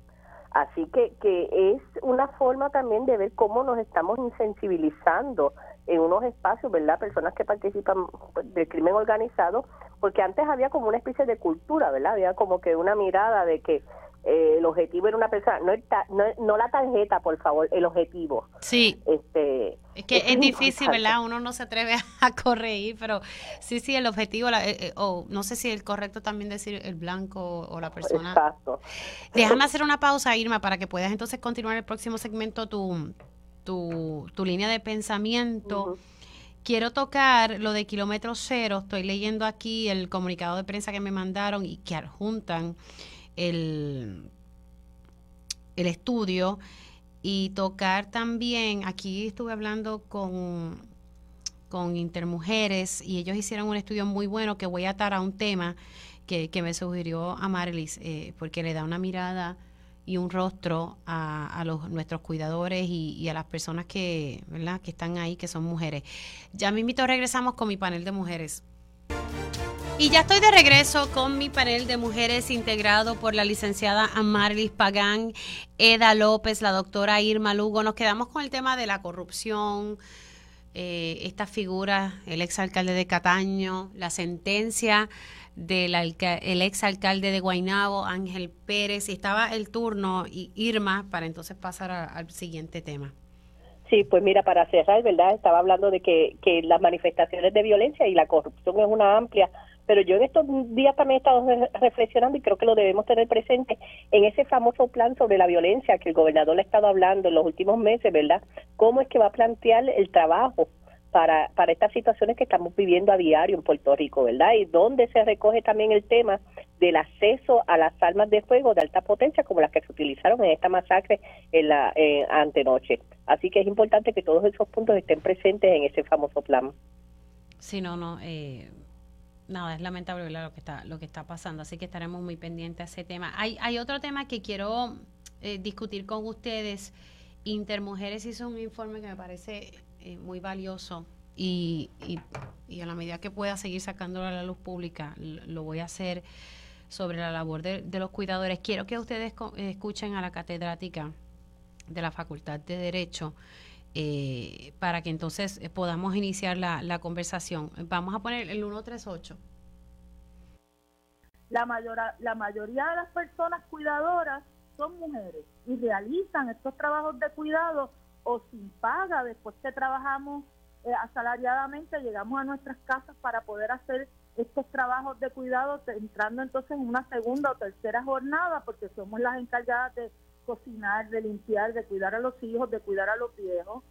Así que, que es una forma también de ver cómo nos estamos insensibilizando en unos espacios, ¿verdad? Personas que participan pues, del crimen organizado, porque antes había como una especie de cultura, ¿verdad? Había como que una mirada de que eh, el objetivo era una persona, no, no, la tarjeta, por favor, el objetivo. Sí. Este, es que es, difícil, ¿verdad? Uno no se atreve a corregir, pero sí, sí, el objetivo, eh, eh, o no sé si es correcto también decir el blanco o la persona. Exacto. Déjame hacer una pausa, Irma, para que puedas entonces continuar el próximo segmento tu, tu, tu línea de pensamiento. Quiero tocar lo de kilómetro cero. Estoy leyendo aquí el comunicado de prensa que me mandaron y que adjuntan el, el estudio y tocar también, aquí estuve hablando con, con Intermujeres y ellos hicieron un estudio muy bueno que voy a atar a un tema que, me sugirió a Marlis, eh, porque le da una mirada y un rostro a, los, nuestros cuidadores y, a las personas que, ¿verdad? que están ahí, que son mujeres. Ya me invito, regresamos con mi panel de mujeres. Y ya estoy de regreso con mi panel de mujeres integrado por la licenciada Amarlis Pagán, Eda López, la doctora Irma Lugo. Nos quedamos con el tema de la corrupción, eh, esta figura, el exalcalde de Cataño, la sentencia del el exalcalde de Guaynabo, Ángel Pérez, estaba el turno, y Irma, para entonces pasar al siguiente tema. Sí, pues mira, para cerrar, ¿verdad? Estaba hablando de que, que las manifestaciones de violencia y la corrupción es una amplia pero yo en estos días también he estado reflexionando y creo que lo debemos tener presente en ese famoso plan sobre la violencia que el gobernador ha estado hablando en los últimos meses, ¿verdad? ¿Cómo es que va a plantear el trabajo para, para estas situaciones que estamos viviendo a diario en Puerto Rico, ¿verdad? Y dónde se recoge también el tema del acceso a las armas de fuego de alta potencia como las que se utilizaron en esta masacre en la eh, antenoche. Así que es importante que todos esos puntos estén presentes en ese famoso plan. Sí, no, no. Eh nada, es lamentable lo que está lo que está pasando, así que estaremos muy pendientes a ese tema. Hay, hay otro tema que quiero eh, discutir con ustedes. Intermujeres hizo un informe que me parece eh, muy valioso y, y, a la medida que pueda seguir sacándolo a la luz pública, lo voy a hacer sobre la labor de, los cuidadores. Quiero que ustedes escuchen a la catedrática de la Facultad de Derecho eh, para que entonces eh, podamos iniciar la, la, conversación. Vamos a poner el 138. La, mayor, la mayoría de las personas cuidadoras son mujeres y realizan estos trabajos de cuidado o sin paga después que trabajamos eh, asalariadamente, llegamos a nuestras casas para poder hacer estos trabajos de cuidado, entrando entonces en una segunda o tercera jornada, porque somos las encargadas de cocinar, de limpiar, de cuidar a los hijos, de cuidar a los viejos.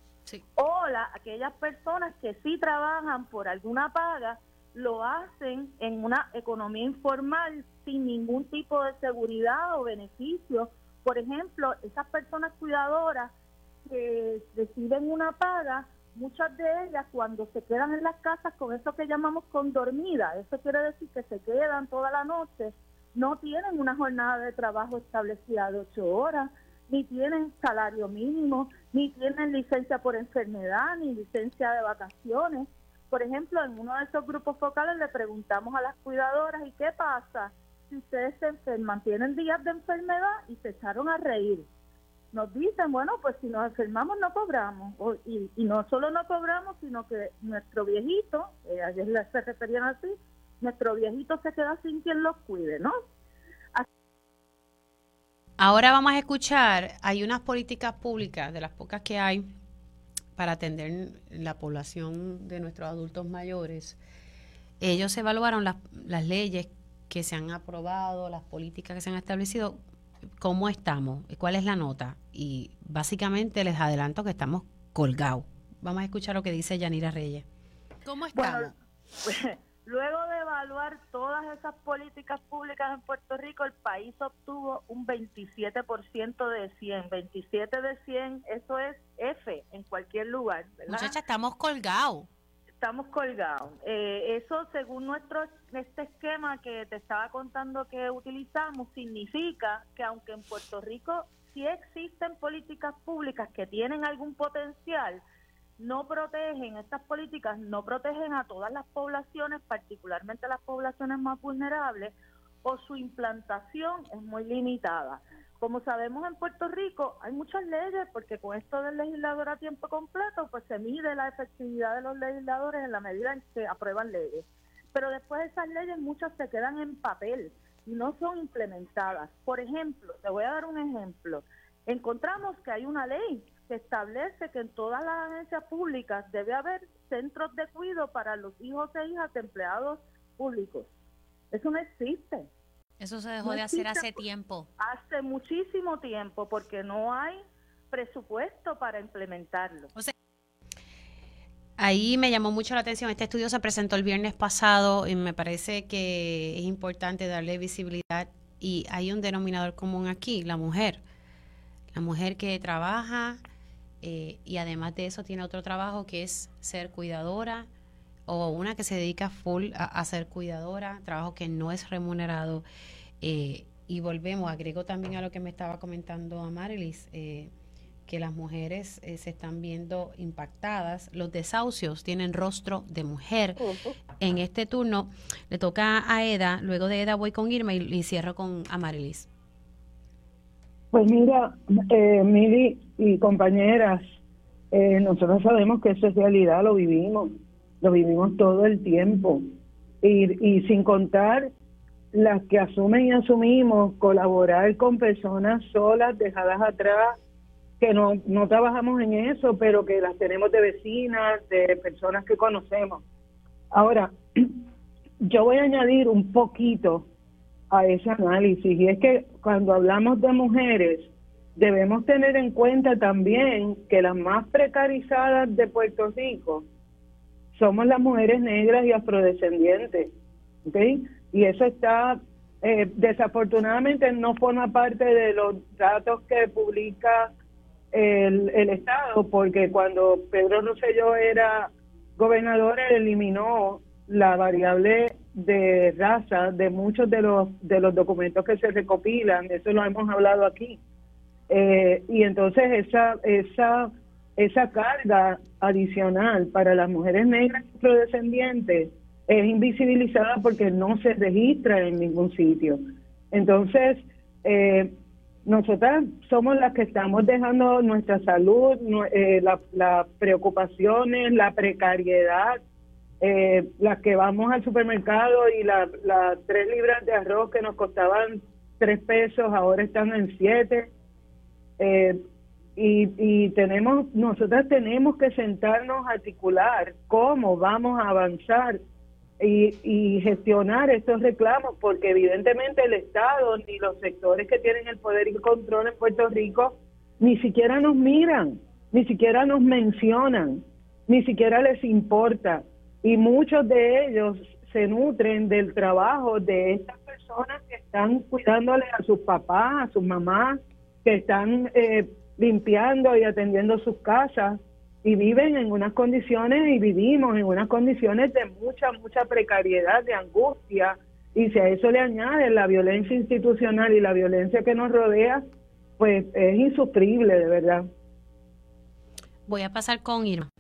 O la, aquellas personas que sí trabajan por alguna paga, lo hacen en una economía informal sin ningún tipo de seguridad o beneficio. Por ejemplo, esas personas cuidadoras que reciben una paga, muchas de ellas cuando se quedan en las casas con eso que llamamos con dormida, eso quiere decir que se quedan toda la noche, no tienen una jornada de trabajo establecida de ocho horas, ni tienen salario mínimo, ni tienen licencia por enfermedad, ni licencia de vacaciones. Por ejemplo, en uno de esos grupos focales le preguntamos a las cuidadoras, ¿y qué pasa si ustedes se enferman? Tienen días de enfermedad y se echaron a reír. Nos dicen, bueno, pues si nos enfermamos no cobramos. y, no solo no cobramos, sino que nuestro viejito, eh, ayer se referían así, nuestro viejito se queda sin quien los cuide, ¿no? Ahora vamos a escuchar, hay unas políticas públicas, de las pocas que hay, para atender la población de nuestros adultos mayores. Ellos evaluaron las leyes que se han aprobado, las políticas que se han establecido, cómo estamos, cuál es la nota. Y básicamente les adelanto que estamos colgados. Vamos a escuchar lo que dice Yanira Reyes. ¿Cómo estamos? Luego de evaluar todas esas políticas públicas en Puerto Rico, el país obtuvo un 27% de 100. 27 de 100, eso es F en cualquier lugar. Muchacha, estamos colgados. Estamos colgados. Eh, eso, según nuestro este esquema que te estaba contando que utilizamos, significa que aunque en Puerto Rico sí existen políticas públicas que tienen algún potencial, no protegen, estas políticas no protegen a todas las poblaciones, particularmente las poblaciones más vulnerables, o su implantación es muy limitada. Como sabemos en Puerto Rico hay muchas leyes porque con esto del legislador a tiempo completo pues se mide la efectividad de los legisladores en la medida en que aprueban leyes. Pero después esas leyes muchas se quedan en papel y no son implementadas. Por ejemplo, te voy a dar un ejemplo. Encontramos que hay una ley que establece que en todas las agencias públicas debe haber centros de cuidado para los hijos e hijas de empleados públicos. Eso no existe. Eso se dejó de hacer hace tiempo. Hace muchísimo tiempo porque no hay presupuesto para implementarlo. ahí me llamó mucho la atención. Este estudio se presentó el viernes pasado y me parece que es importante darle visibilidad y hay un denominador común aquí, la mujer. La mujer que trabaja, eh, y además de eso tiene otro trabajo que es ser cuidadora o una que se dedica full a, ser cuidadora, trabajo que no es remunerado. Eh, y volvemos, agrego también a lo que me estaba comentando Amarilis, eh, que las mujeres eh, se están viendo impactadas. Los desahucios tienen rostro de mujer. En este turno le toca a Eda, luego de Eda voy con Irma y, cierro con Amarilis. Pues mira, eh, Mili y compañeras, eh, nosotros sabemos que eso es realidad, lo vivimos, lo vivimos todo el tiempo. Y, y sin contar las que asumen y asumimos colaborar con personas solas, dejadas atrás, que no, no trabajamos en eso, pero que las tenemos de vecinas, de personas que conocemos. Ahora, yo voy a añadir un poquito a ese análisis y es que cuando hablamos de mujeres debemos tener en cuenta también que las más precarizadas de Puerto Rico somos las mujeres negras y afrodescendientes, Y eso está eh, desafortunadamente no forma parte de los datos que publica el, el Estado, porque cuando Pedro Rosselló era gobernador, eliminó la variable de raza de muchos de los de los documentos que se recopilan, eso lo hemos hablado aquí. Eh, y entonces esa esa esa carga adicional para las mujeres negras afrodescendientes es invisibilizada porque no se registra en ningún sitio. Entonces, eh, nosotras somos las que estamos dejando nuestra salud, eh, las preocupaciones, la precariedad, eh, las que vamos al supermercado y las tres libras de arroz que nos costaban tres pesos ahora están en siete. Eh, y, y tenemos, nosotras tenemos que sentarnos a articular cómo vamos a avanzar y, gestionar estos reclamos, porque evidentemente el Estado ni los sectores que tienen el poder y control en Puerto Rico ni siquiera nos miran, ni siquiera nos mencionan, ni siquiera les importa. Y muchos de ellos se nutren del trabajo de estas personas que están cuidándole a sus papás, a sus mamás, que están eh, limpiando y atendiendo sus casas y viven en unas condiciones y vivimos en unas condiciones de mucha, mucha precariedad, de angustia, y si a eso le añade la violencia institucional y la violencia que nos rodea, pues es insufrible, de verdad. Voy a pasar con Irma.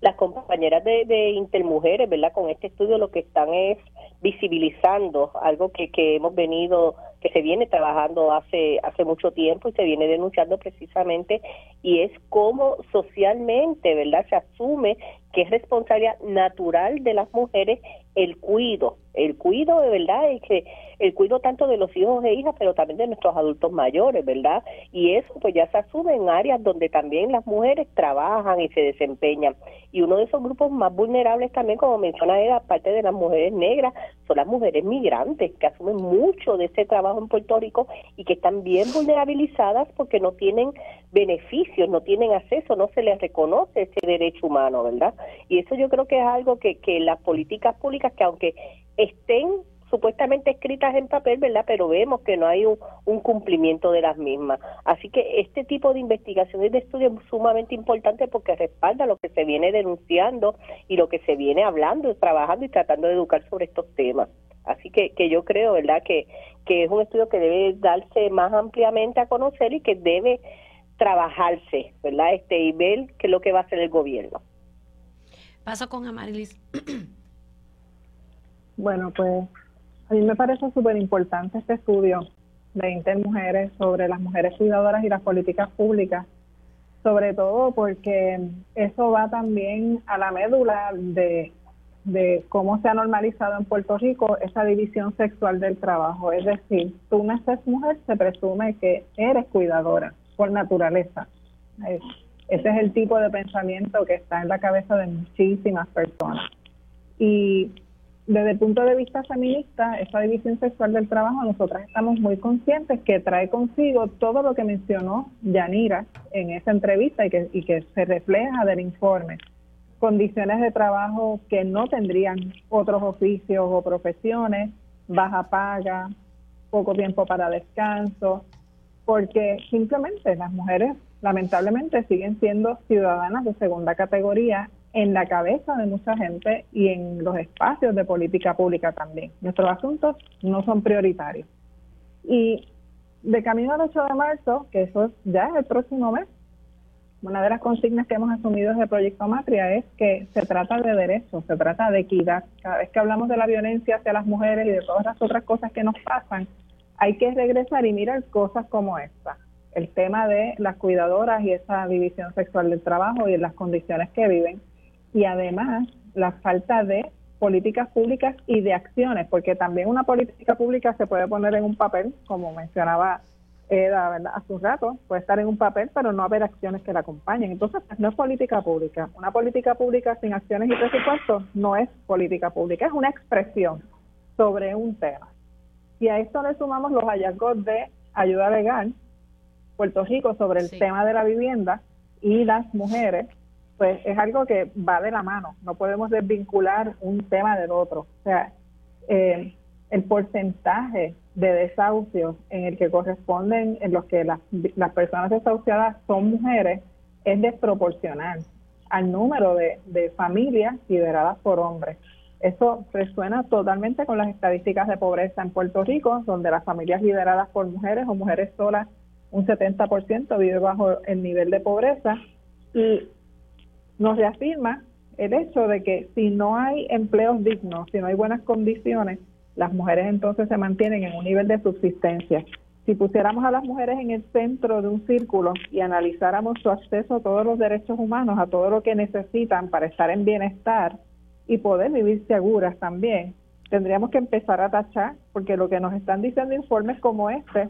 Las compañeras de, de Intermujeres, ¿verdad? Con este estudio lo que están es visibilizando algo que, que hemos venido que se viene trabajando hace hace mucho tiempo y se viene denunciando precisamente y es cómo socialmente, ¿verdad? Se asume que es responsabilidad natural de las mujeres el cuido, el cuido de verdad es que el cuido tanto de los hijos e hijas, pero también de nuestros adultos mayores, ¿verdad? Y eso pues ya se asume en áreas donde también las mujeres trabajan y se desempeñan. Y uno de esos grupos más vulnerables también, como menciona era aparte de las mujeres negras, son las mujeres migrantes, que asumen mucho de ese trabajo en Puerto Rico y que están bien vulnerabilizadas porque no tienen beneficios, no tienen acceso, no se les reconoce ese derecho humano, ¿verdad? Y eso yo creo que es algo que, que las políticas públicas, que aunque estén supuestamente escritas en papel, ¿verdad? Pero vemos que no hay un, cumplimiento de las mismas. Así que este tipo de investigación y de estudio es sumamente importante porque respalda lo que se viene denunciando y lo que se viene hablando, trabajando y tratando de educar sobre estos temas. Así que, que yo creo, ¿verdad?, que, que es un estudio que debe darse más ampliamente a conocer y que debe trabajarse, ¿verdad?, este, y ver qué es lo que va a hacer el gobierno. Paso con Amarilis. bueno, pues a mí me parece súper importante este estudio de Intermujeres sobre las mujeres cuidadoras y las políticas públicas, sobre todo porque eso va también a la médula de de cómo se ha normalizado en Puerto Rico esa división sexual del trabajo. Es decir, tú naces mujer, se presume que eres cuidadora por naturaleza. Ese es el tipo de pensamiento que está en la cabeza de muchísimas personas. Y desde el punto de vista feminista, esa división sexual del trabajo, nosotras estamos muy conscientes que trae consigo todo lo que mencionó Yanira en esa entrevista y que, y que se refleja del informe condiciones de trabajo que no tendrían otros oficios o profesiones, baja paga, poco tiempo para descanso, porque simplemente las mujeres lamentablemente siguen siendo ciudadanas de segunda categoría en la cabeza de mucha gente y en los espacios de política pública también. Nuestros asuntos no son prioritarios. Y de camino al 8 de marzo, que eso ya es el próximo mes, una de las consignas que hemos asumido desde el Proyecto Matria es que se trata de derechos, se trata de equidad. Cada vez que hablamos de la violencia hacia las mujeres y de todas las otras cosas que nos pasan, hay que regresar y mirar cosas como esta. El tema de las cuidadoras y esa división sexual del trabajo y las condiciones que viven. Y además, la falta de políticas públicas y de acciones, porque también una política pública se puede poner en un papel, como mencionaba era, ¿verdad? hace un rato, puede estar en un papel, pero no haber acciones que la acompañen. Entonces, no es política pública. Una política pública sin acciones y presupuestos no es política pública, es una expresión sobre un tema. Y a esto le sumamos los hallazgos de ayuda legal, Puerto Rico, sobre el tema de la vivienda y las mujeres, pues es algo que va de la mano. No podemos desvincular un tema del otro. O sea, eh, el porcentaje de desahucios en el que corresponden, en los que las, las personas desahuciadas son mujeres, es desproporcional al número de, de familias lideradas por hombres. Eso resuena totalmente con las estadísticas de pobreza en Puerto Rico, donde las familias lideradas por mujeres o mujeres solas, un 70% vive bajo el nivel de pobreza. Y nos reafirma el hecho de que si no hay empleos dignos, si no hay buenas condiciones, las mujeres entonces se mantienen en un nivel de subsistencia. Si pusiéramos a las mujeres en el centro de un círculo y analizáramos su acceso a todos los derechos humanos, a todo lo que necesitan para estar en bienestar y poder vivir seguras también, tendríamos que empezar a tachar, porque lo que nos están diciendo informes como este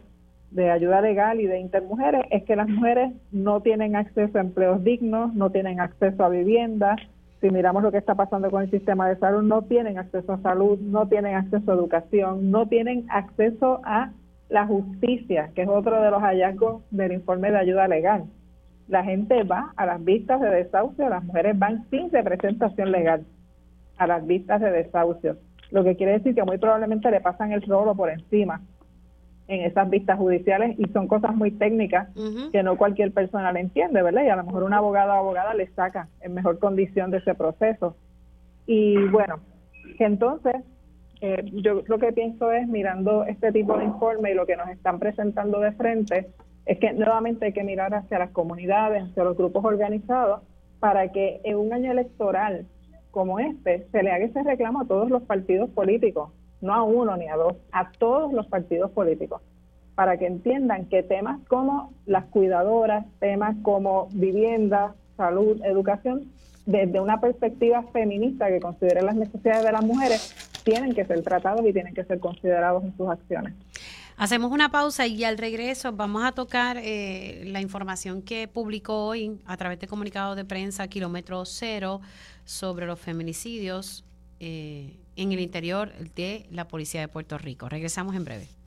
de ayuda legal y de intermujeres es que las mujeres no tienen acceso a empleos dignos, no tienen acceso a vivienda, si miramos lo que está pasando con el sistema de salud, no tienen acceso a salud, no tienen acceso a educación, no tienen acceso a la justicia, que es otro de los hallazgos del informe de ayuda legal. La gente va a las vistas de desahucio, las mujeres van sin representación legal a las vistas de desahucio, lo que quiere decir que muy probablemente le pasan el rolo por encima en esas vistas judiciales y son cosas muy técnicas que no cualquier persona le entiende, ¿verdad? Y a lo mejor un abogado o abogada le saca en mejor condición de ese proceso. Y bueno, que entonces eh, yo lo que pienso es, mirando este tipo de informe y lo que nos están presentando de frente, es que nuevamente hay que mirar hacia las comunidades, hacia los grupos organizados, para que en un año electoral como este se le haga ese reclamo a todos los partidos políticos no a uno ni a dos, a todos los partidos políticos, para que entiendan que temas como las cuidadoras, temas como vivienda, salud, educación, desde una perspectiva feminista que considere las necesidades de las mujeres, tienen que ser tratados y tienen que ser considerados en sus acciones. Hacemos una pausa y al regreso vamos a tocar eh, la información que publicó hoy a través de comunicado de prensa Kilómetro Cero sobre los feminicidios. Eh, en el interior de la Policía de Puerto Rico. Regresamos en breve.